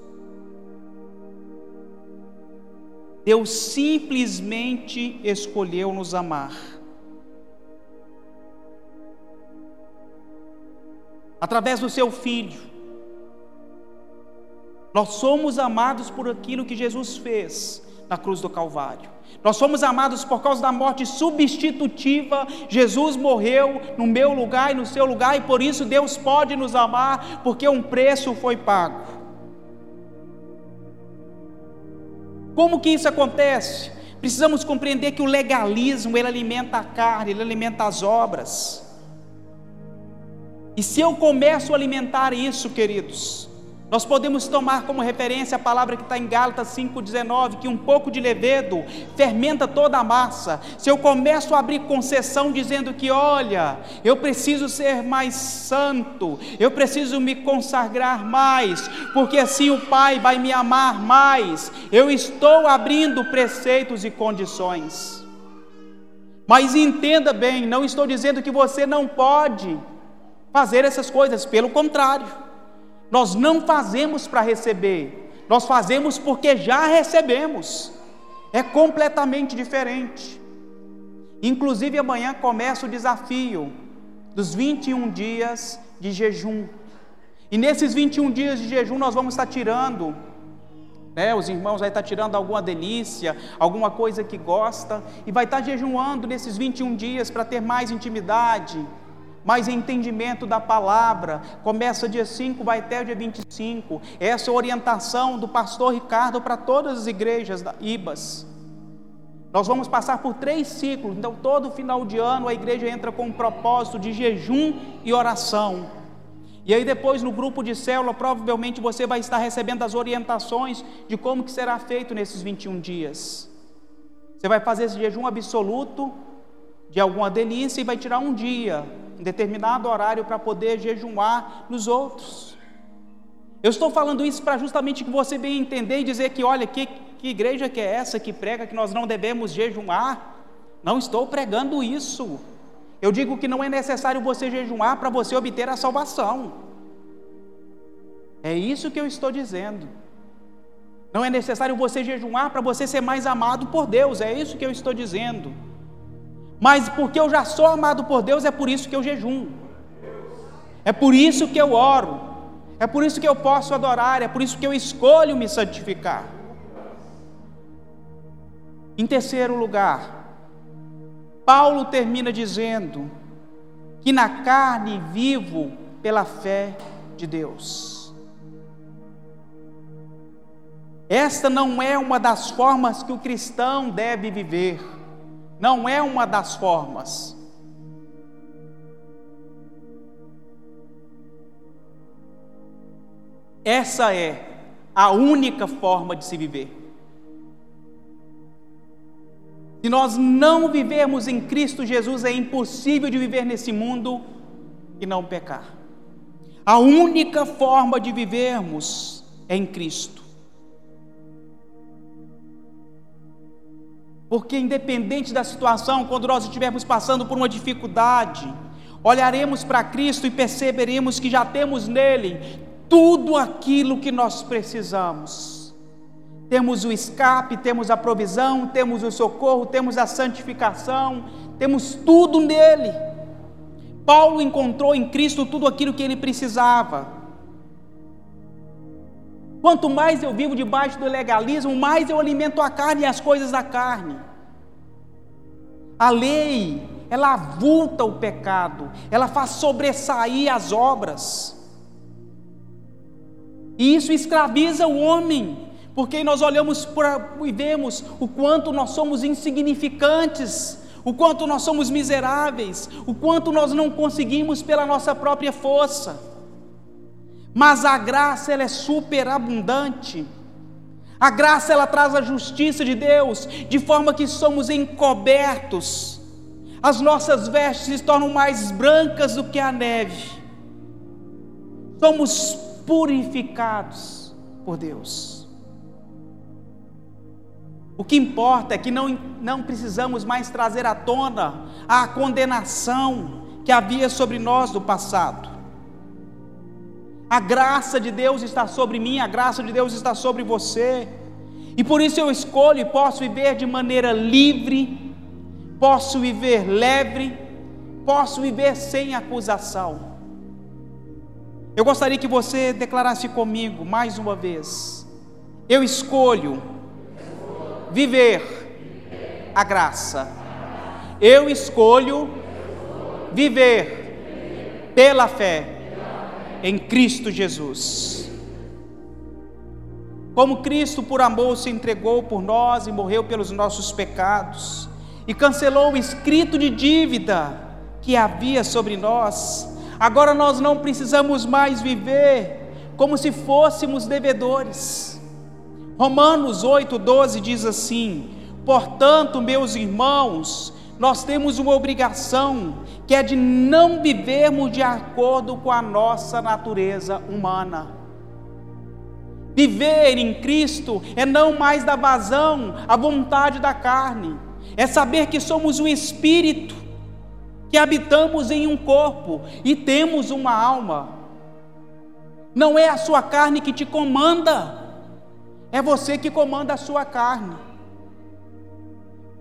Deus simplesmente escolheu nos amar. através do seu filho. Nós somos amados por aquilo que Jesus fez na cruz do Calvário. Nós somos amados por causa da morte substitutiva. Jesus morreu no meu lugar e no seu lugar, e por isso Deus pode nos amar, porque um preço foi pago. Como que isso acontece? Precisamos compreender que o legalismo ele alimenta a carne, ele alimenta as obras. E se eu começo a alimentar isso, queridos, nós podemos tomar como referência a palavra que está em Gálatas 5,19, que um pouco de levedo fermenta toda a massa. Se eu começo a abrir concessão dizendo que, olha, eu preciso ser mais santo, eu preciso me consagrar mais, porque assim o Pai vai me amar mais, eu estou abrindo preceitos e condições. Mas entenda bem, não estou dizendo que você não pode fazer essas coisas, pelo contrário, nós não fazemos para receber, nós fazemos porque já recebemos. É completamente diferente. Inclusive amanhã começa o desafio dos 21 dias de jejum. E nesses 21 dias de jejum nós vamos estar tirando, né, os irmãos vai estar tirando alguma delícia, alguma coisa que gosta, e vai estar jejuando nesses 21 dias para ter mais intimidade, mais entendimento da palavra. Começa dia 5, vai até o dia 25. Essa é a orientação do pastor Ricardo para todas as igrejas da IBAS. Nós vamos passar por três ciclos, então todo final de ano a igreja entra com um propósito de jejum e oração. E aí depois no grupo de célula, provavelmente você vai estar recebendo as orientações de como que será feito nesses 21 dias. Você vai fazer esse jejum absoluto de alguma delícia e vai tirar um dia, determinado horário para poder jejuar nos outros. Eu estou falando isso para justamente que você venha entender e dizer que, olha, que, que igreja que é essa que prega que nós não devemos jejuar? Não estou pregando isso. Eu digo que não é necessário você jejuar para você obter a salvação. É isso que eu estou dizendo. Não é necessário você jejuar para você ser mais amado por Deus, é isso que eu estou dizendo. Mas porque eu já sou amado por Deus, é por isso que eu jejum. É por isso que eu oro. É por isso que eu posso adorar, é por isso que eu escolho me santificar. Em terceiro lugar, Paulo termina dizendo que na carne vivo pela fé de Deus. Esta não é uma das formas que o cristão deve viver, não é uma das formas. Essa é a única forma de se viver. Se nós não vivermos em Cristo Jesus, é impossível de viver nesse mundo e não pecar. A única forma de vivermos é em Cristo. Porque, independente da situação, quando nós estivermos passando por uma dificuldade, olharemos para Cristo e perceberemos que já temos nele tudo aquilo que nós precisamos temos o escape, temos a provisão, temos o socorro, temos a santificação, temos tudo nele. Paulo encontrou em Cristo tudo aquilo que ele precisava. Quanto mais eu vivo debaixo do legalismo, mais eu alimento a carne e as coisas da carne. A lei, ela avulta o pecado, ela faz sobressair as obras. E isso escraviza o homem porque nós olhamos para, e vemos o quanto nós somos insignificantes, o quanto nós somos miseráveis, o quanto nós não conseguimos pela nossa própria força. Mas a graça ela é superabundante. A graça ela traz a justiça de Deus, de forma que somos encobertos. As nossas vestes se tornam mais brancas do que a neve. Somos purificados por Deus. O que importa é que não, não precisamos mais trazer à tona a condenação que havia sobre nós do passado. A graça de Deus está sobre mim, a graça de Deus está sobre você. E por isso eu escolho e posso viver de maneira livre, posso viver leve, posso viver sem acusação. Eu gostaria que você declarasse comigo mais uma vez: eu escolho viver a graça. Eu escolho viver pela fé em Cristo Jesus. Como Cristo, por amor, se entregou por nós e morreu pelos nossos pecados, e cancelou o escrito de dívida que havia sobre nós, agora nós não precisamos mais viver como se fôssemos devedores Romanos 8,12 diz assim: Portanto, meus irmãos, nós temos uma obrigação, que é de não vivermos de acordo com a nossa natureza humana. Viver em Cristo é não mais dar vazão à vontade da carne, é saber que somos um espírito, que habitamos em um corpo e temos uma alma. Não é a sua carne que te comanda, é você que comanda a sua carne.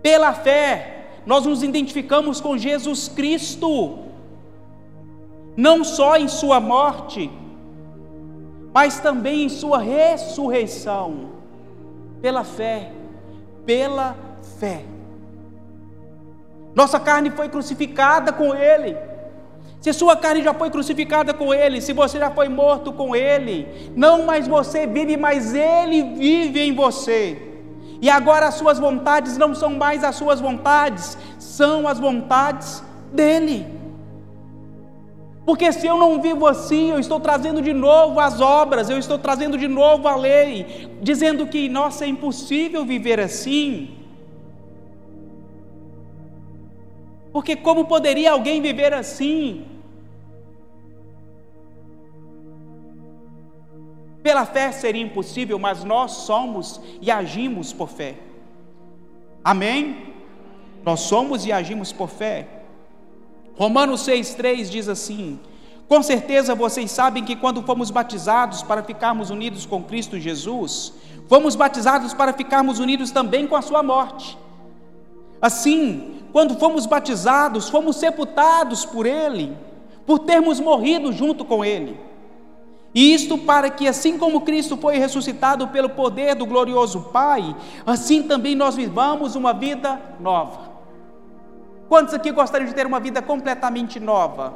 Pela fé, nós nos identificamos com Jesus Cristo, não só em Sua morte, mas também em Sua ressurreição. Pela fé, pela fé. Nossa carne foi crucificada com Ele. Se sua carne já foi crucificada com Ele, se você já foi morto com Ele, não mais você vive, mas Ele vive em você. E agora as suas vontades não são mais as suas vontades, são as vontades dEle. Porque se eu não vivo assim, eu estou trazendo de novo as obras, eu estou trazendo de novo a lei, dizendo que, nossa, é impossível viver assim. Porque como poderia alguém viver assim? Pela fé seria impossível, mas nós somos e agimos por fé. Amém? Nós somos e agimos por fé. Romanos 6,3 diz assim: Com certeza vocês sabem que quando fomos batizados para ficarmos unidos com Cristo Jesus, fomos batizados para ficarmos unidos também com a Sua morte. Assim, quando fomos batizados, fomos sepultados por Ele, por termos morrido junto com Ele. E isto para que, assim como Cristo foi ressuscitado pelo poder do glorioso Pai, assim também nós vivamos uma vida nova. Quantos aqui gostariam de ter uma vida completamente nova?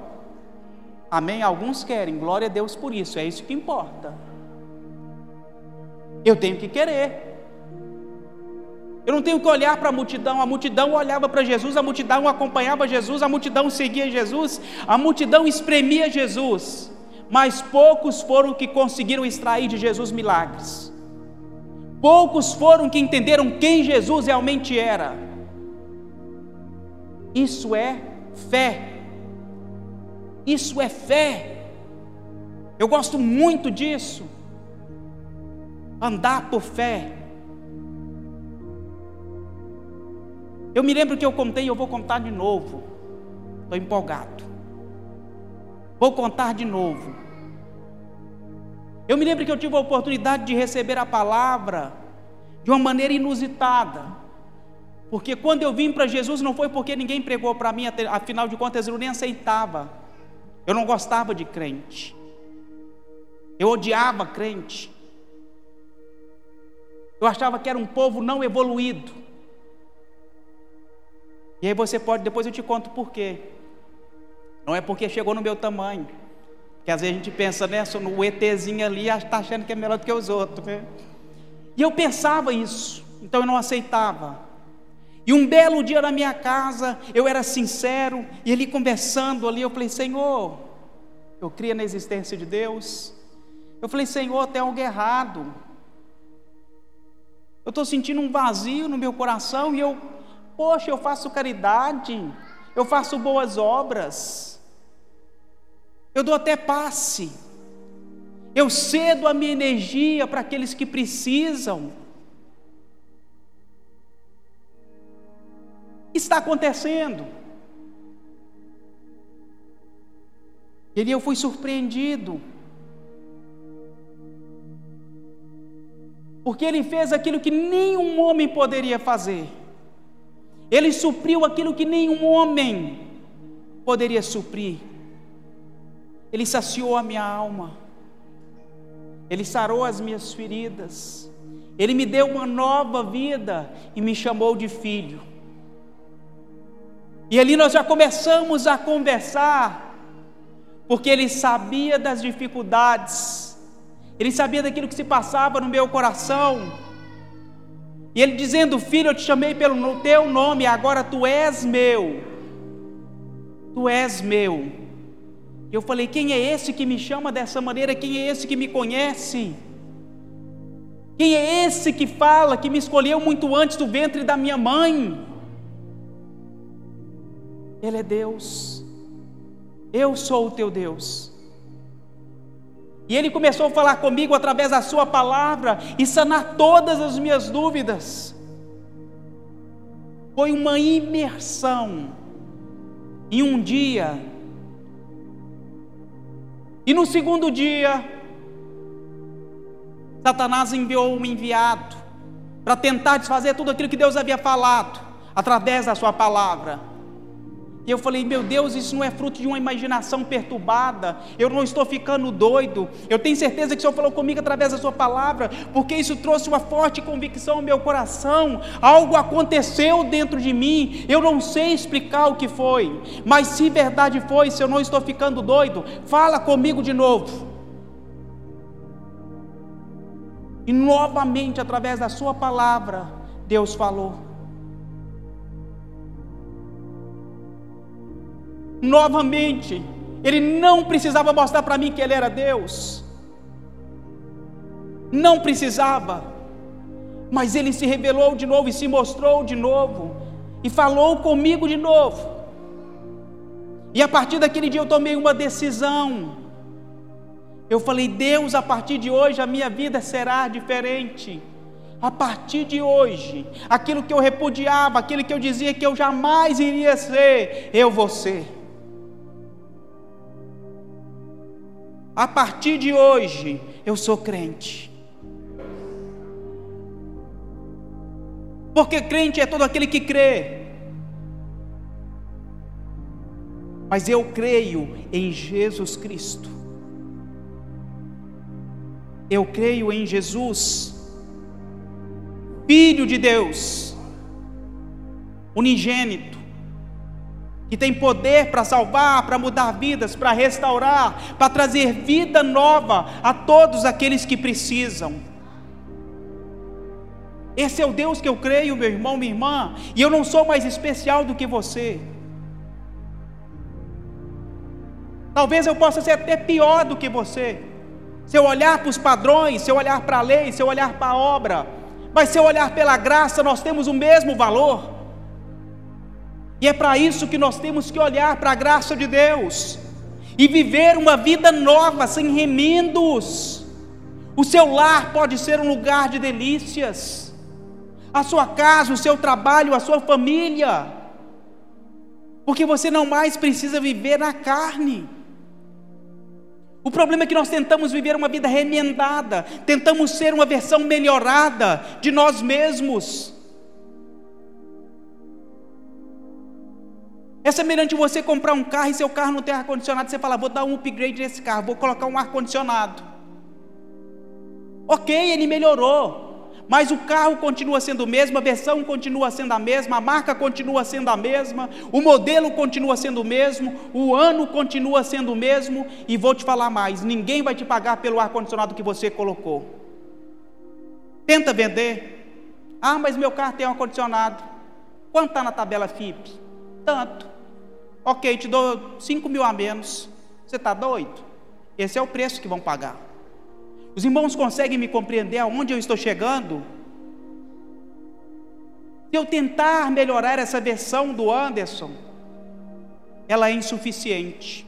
Amém? Alguns querem, glória a Deus por isso, é isso que importa. Eu tenho que querer. Eu não tenho que olhar para a multidão, a multidão olhava para Jesus, a multidão acompanhava Jesus, a multidão seguia Jesus, a multidão espremia Jesus mas poucos foram que conseguiram extrair de Jesus milagres. Poucos foram que entenderam quem Jesus realmente era. Isso é fé. Isso é fé. Eu gosto muito disso. Andar por fé. Eu me lembro que eu contei eu vou contar de novo. Estou empolgado. Vou contar de novo. Eu me lembro que eu tive a oportunidade de receber a palavra de uma maneira inusitada. Porque quando eu vim para Jesus não foi porque ninguém pregou para mim, afinal de contas eu nem aceitava. Eu não gostava de crente. Eu odiava crente. Eu achava que era um povo não evoluído. E aí você pode, depois eu te conto por quê. Não é porque chegou no meu tamanho. Que às vezes a gente pensa, né, no ETzinho ali, está achando que é melhor do que os outros. Né? E eu pensava isso, então eu não aceitava. E um belo dia na minha casa, eu era sincero, e ali conversando ali, eu falei, Senhor, eu cria na existência de Deus. Eu falei, Senhor, tem algo errado. Eu estou sentindo um vazio no meu coração e eu, poxa, eu faço caridade, eu faço boas obras. Eu dou até passe. Eu cedo a minha energia para aqueles que precisam. Está acontecendo. E eu fui surpreendido. Porque ele fez aquilo que nenhum homem poderia fazer. Ele supriu aquilo que nenhum homem poderia suprir. Ele saciou a minha alma, Ele sarou as minhas feridas, Ele me deu uma nova vida e me chamou de filho. E ali nós já começamos a conversar, porque Ele sabia das dificuldades, Ele sabia daquilo que se passava no meu coração. E Ele dizendo: Filho, eu te chamei pelo teu nome, agora tu és meu. Tu és meu. Eu falei: quem é esse que me chama dessa maneira? Quem é esse que me conhece? Quem é esse que fala, que me escolheu muito antes do ventre da minha mãe? Ele é Deus. Eu sou o teu Deus. E ele começou a falar comigo através da sua palavra e sanar todas as minhas dúvidas. Foi uma imersão. em um dia, e no segundo dia, Satanás enviou um enviado para tentar desfazer tudo aquilo que Deus havia falado, através da Sua palavra. E eu falei, meu Deus, isso não é fruto de uma imaginação perturbada, eu não estou ficando doido, eu tenho certeza que o Senhor falou comigo através da Sua palavra, porque isso trouxe uma forte convicção ao meu coração, algo aconteceu dentro de mim, eu não sei explicar o que foi, mas se verdade foi, se eu não estou ficando doido, fala comigo de novo. E novamente, através da Sua palavra, Deus falou. Novamente. Ele não precisava mostrar para mim que ele era Deus. Não precisava. Mas ele se revelou de novo e se mostrou de novo. E falou comigo de novo. E a partir daquele dia eu tomei uma decisão. Eu falei: Deus, a partir de hoje a minha vida será diferente. A partir de hoje, aquilo que eu repudiava, aquilo que eu dizia que eu jamais iria ser, eu vou ser. A partir de hoje, eu sou crente. Porque crente é todo aquele que crê. Mas eu creio em Jesus Cristo. Eu creio em Jesus, Filho de Deus, unigênito, que tem poder para salvar, para mudar vidas, para restaurar, para trazer vida nova a todos aqueles que precisam. Esse é o Deus que eu creio, meu irmão, minha irmã, e eu não sou mais especial do que você. Talvez eu possa ser até pior do que você. Se eu olhar para os padrões, se eu olhar para a lei, se eu olhar para a obra, mas se eu olhar pela graça, nós temos o mesmo valor. E é para isso que nós temos que olhar para a graça de Deus e viver uma vida nova, sem remendos. O seu lar pode ser um lugar de delícias, a sua casa, o seu trabalho, a sua família, porque você não mais precisa viver na carne. O problema é que nós tentamos viver uma vida remendada, tentamos ser uma versão melhorada de nós mesmos. É semelhante você comprar um carro e seu carro não tem ar-condicionado, você fala, vou dar um upgrade nesse carro, vou colocar um ar-condicionado. Ok, ele melhorou, mas o carro continua sendo o mesmo, a versão continua sendo a mesma, a marca continua sendo a mesma, o modelo continua sendo o mesmo, o ano continua sendo o mesmo, e vou te falar mais: ninguém vai te pagar pelo ar-condicionado que você colocou. Tenta vender. Ah, mas meu carro tem ar-condicionado. Quanto está na tabela FIP? Tanto. Ok, te dou 5 mil a menos. Você está doido? Esse é o preço que vão pagar. Os irmãos conseguem me compreender aonde eu estou chegando? Se eu tentar melhorar essa versão do Anderson, ela é insuficiente.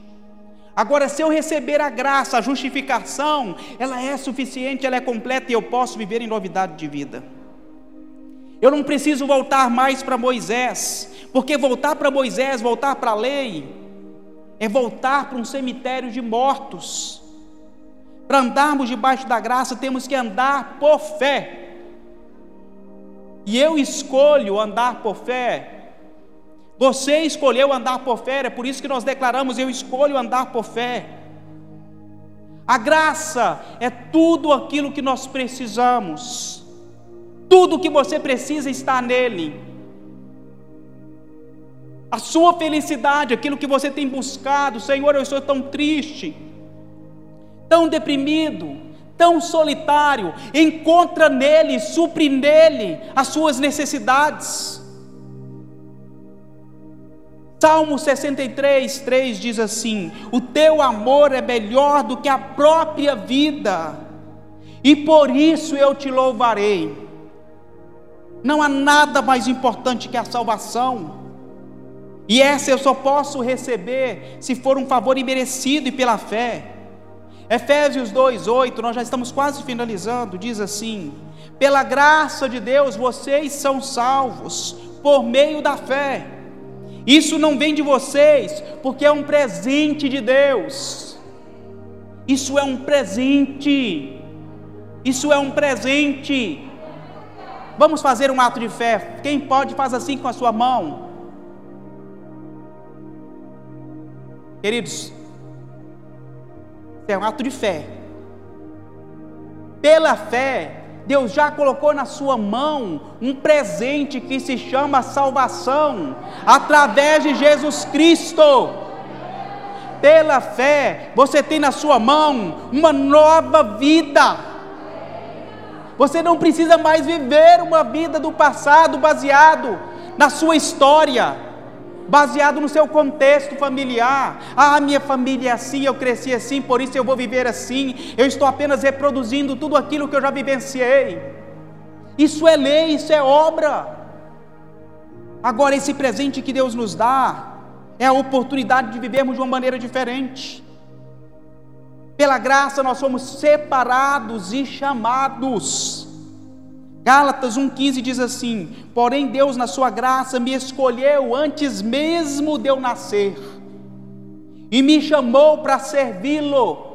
Agora, se eu receber a graça, a justificação, ela é suficiente, ela é completa e eu posso viver em novidade de vida. Eu não preciso voltar mais para Moisés, porque voltar para Moisés, voltar para a lei, é voltar para um cemitério de mortos. Para andarmos debaixo da graça, temos que andar por fé. E eu escolho andar por fé. Você escolheu andar por fé, é por isso que nós declaramos: eu escolho andar por fé. A graça é tudo aquilo que nós precisamos. Tudo o que você precisa está nele a sua felicidade, aquilo que você tem buscado. Senhor, eu estou tão triste, tão deprimido, tão solitário. Encontra nele, supre nele as suas necessidades. Salmo 63, 3 diz assim: O teu amor é melhor do que a própria vida, e por isso eu te louvarei. Não há nada mais importante que a salvação. E essa eu só posso receber se for um favor imerecido e pela fé. Efésios 2:8, nós já estamos quase finalizando, diz assim: Pela graça de Deus vocês são salvos por meio da fé. Isso não vem de vocês, porque é um presente de Deus. Isso é um presente. Isso é um presente. Vamos fazer um ato de fé. Quem pode, faz assim com a sua mão. Queridos, é um ato de fé. Pela fé, Deus já colocou na sua mão um presente que se chama salvação, através de Jesus Cristo. Pela fé, você tem na sua mão uma nova vida. Você não precisa mais viver uma vida do passado baseado na sua história baseado no seu contexto familiar. Ah, minha família é assim, eu cresci assim, por isso eu vou viver assim. Eu estou apenas reproduzindo tudo aquilo que eu já vivenciei. Isso é lei, isso é obra. Agora, esse presente que Deus nos dá é a oportunidade de vivermos de uma maneira diferente. Pela graça, nós somos separados e chamados. Gálatas 1,15 diz assim: Porém, Deus, na sua graça, me escolheu antes mesmo de eu nascer, e me chamou para servi-lo.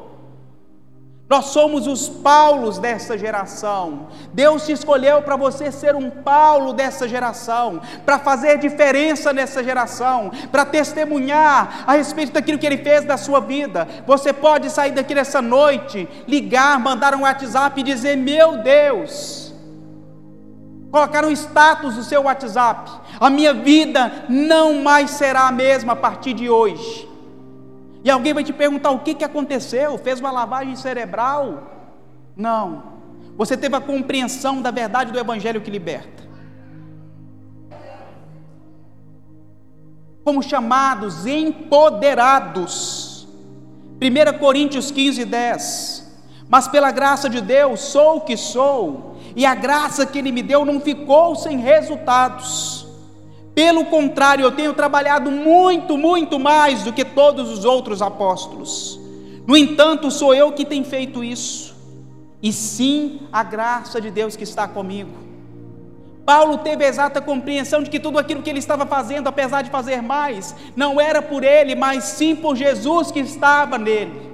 Nós somos os Paulos dessa geração. Deus te escolheu para você ser um Paulo dessa geração, para fazer diferença nessa geração, para testemunhar a respeito daquilo que Ele fez da sua vida. Você pode sair daqui nessa noite, ligar, mandar um WhatsApp e dizer: Meu Deus colocar um status no seu WhatsApp. A minha vida não mais será a mesma a partir de hoje. E alguém vai te perguntar o que, que aconteceu? Fez uma lavagem cerebral? Não. Você teve a compreensão da verdade do Evangelho que liberta. Fomos chamados empoderados. 1 Coríntios 15, 10. Mas pela graça de Deus sou o que sou e a graça que Ele me deu não ficou sem resultados. Pelo contrário, eu tenho trabalhado muito, muito mais do que todos os outros apóstolos. No entanto, sou eu que tenho feito isso, e sim a graça de Deus que está comigo. Paulo teve a exata compreensão de que tudo aquilo que ele estava fazendo, apesar de fazer mais, não era por ele, mas sim por Jesus que estava nele,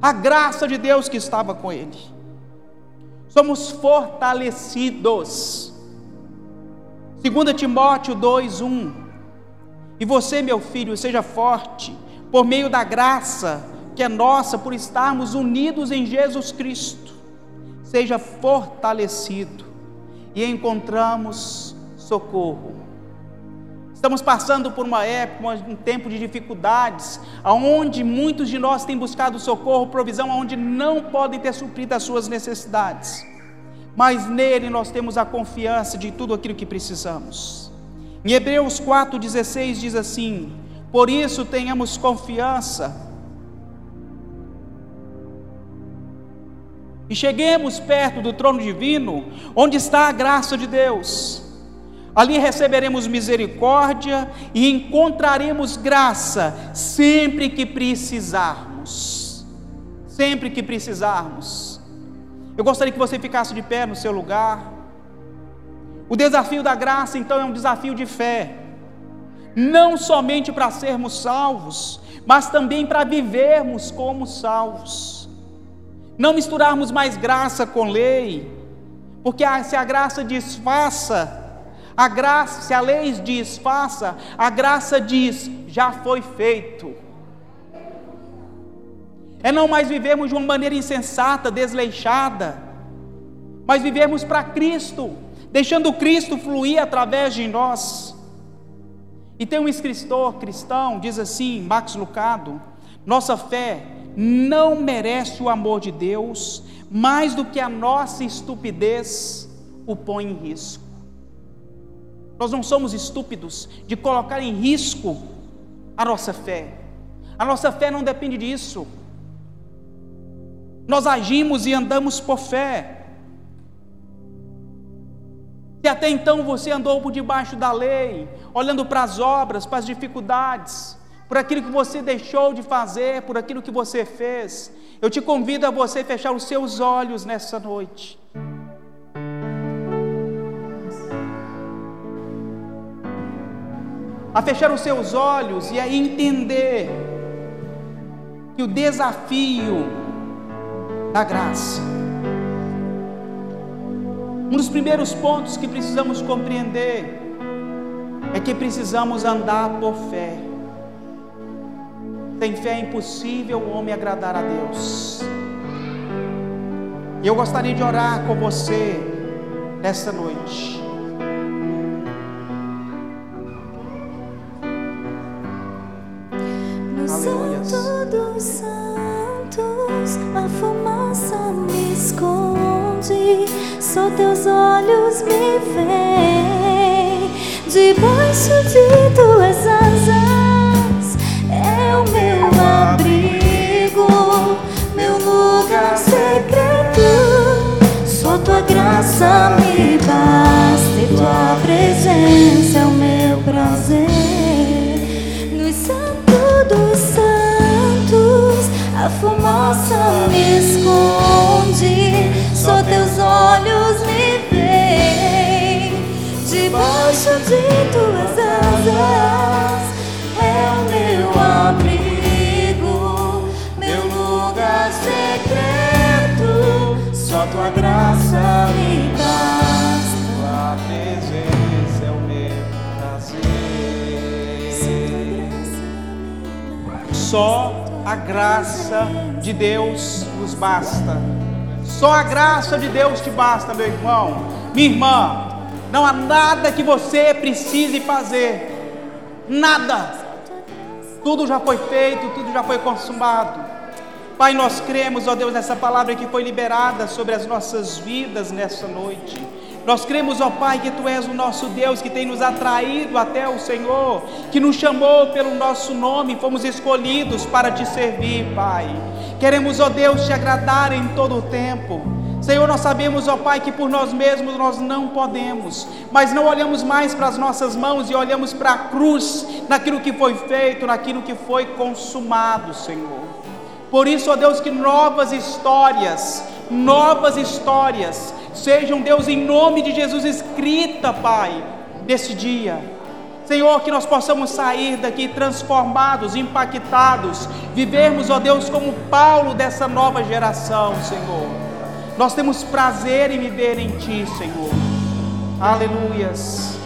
a graça de Deus que estava com ele somos fortalecidos. 2 Timóteo 2:1 E você, meu filho, seja forte por meio da graça que é nossa por estarmos unidos em Jesus Cristo. Seja fortalecido e encontramos socorro. Estamos passando por uma época, um tempo de dificuldades, aonde muitos de nós têm buscado socorro, provisão, aonde não podem ter suprido as suas necessidades. Mas nele nós temos a confiança de tudo aquilo que precisamos. Em Hebreus 4:16 diz assim: Por isso tenhamos confiança e cheguemos perto do trono divino, onde está a graça de Deus ali receberemos misericórdia e encontraremos graça sempre que precisarmos. Sempre que precisarmos. Eu gostaria que você ficasse de pé no seu lugar. O desafio da graça, então, é um desafio de fé, não somente para sermos salvos, mas também para vivermos como salvos. Não misturarmos mais graça com lei, porque se a graça disfarça, a graça, se a lei diz faça, a graça diz já foi feito. É não mais vivermos de uma maneira insensata, desleixada, mas vivemos para Cristo, deixando Cristo fluir através de nós. E tem um escritor cristão, diz assim, Max Lucado: nossa fé não merece o amor de Deus mais do que a nossa estupidez o põe em risco. Nós não somos estúpidos de colocar em risco a nossa fé. A nossa fé não depende disso. Nós agimos e andamos por fé. Se até então você andou por debaixo da lei, olhando para as obras, para as dificuldades, por aquilo que você deixou de fazer, por aquilo que você fez, eu te convido a você fechar os seus olhos nessa noite a fechar os seus olhos e a entender que o desafio da graça Um dos primeiros pontos que precisamos compreender é que precisamos andar por fé. Sem fé é impossível o homem agradar a Deus. E eu gostaria de orar com você nesta noite. No Santo dos Santos, a só teus olhos me veem, debaixo de tuas asas é o meu abrigo, meu lugar secreto, só tua graça me basta e tua presença é o meu prazer. No Santo dos Santos, a fumaça me esconde, só teus olhos me veem, debaixo de tuas asas é o meu abrigo, meu lugar secreto, só tua graça me basta. Tua presença é o meu prazer. Só a graça de Deus nos basta. Só a graça de Deus te basta, meu irmão, minha irmã. Não há nada que você precise fazer. Nada. Tudo já foi feito, tudo já foi consumado. Pai, nós cremos, ó Deus, nessa palavra que foi liberada sobre as nossas vidas nessa noite. Nós cremos, ó Pai, que Tu és o nosso Deus que tem nos atraído até o Senhor, que nos chamou pelo nosso nome, fomos escolhidos para Te servir, Pai. Queremos, ó Deus, Te agradar em todo o tempo. Senhor, nós sabemos, ó Pai, que por nós mesmos nós não podemos, mas não olhamos mais para as nossas mãos e olhamos para a cruz, naquilo que foi feito, naquilo que foi consumado, Senhor. Por isso, ó Deus, que novas histórias, novas histórias, sejam, Deus, em nome de Jesus, escrita, Pai, nesse dia. Senhor, que nós possamos sair daqui transformados, impactados, vivermos, ó Deus, como Paulo dessa nova geração, Senhor. Nós temos prazer em viver em Ti, Senhor. Aleluias.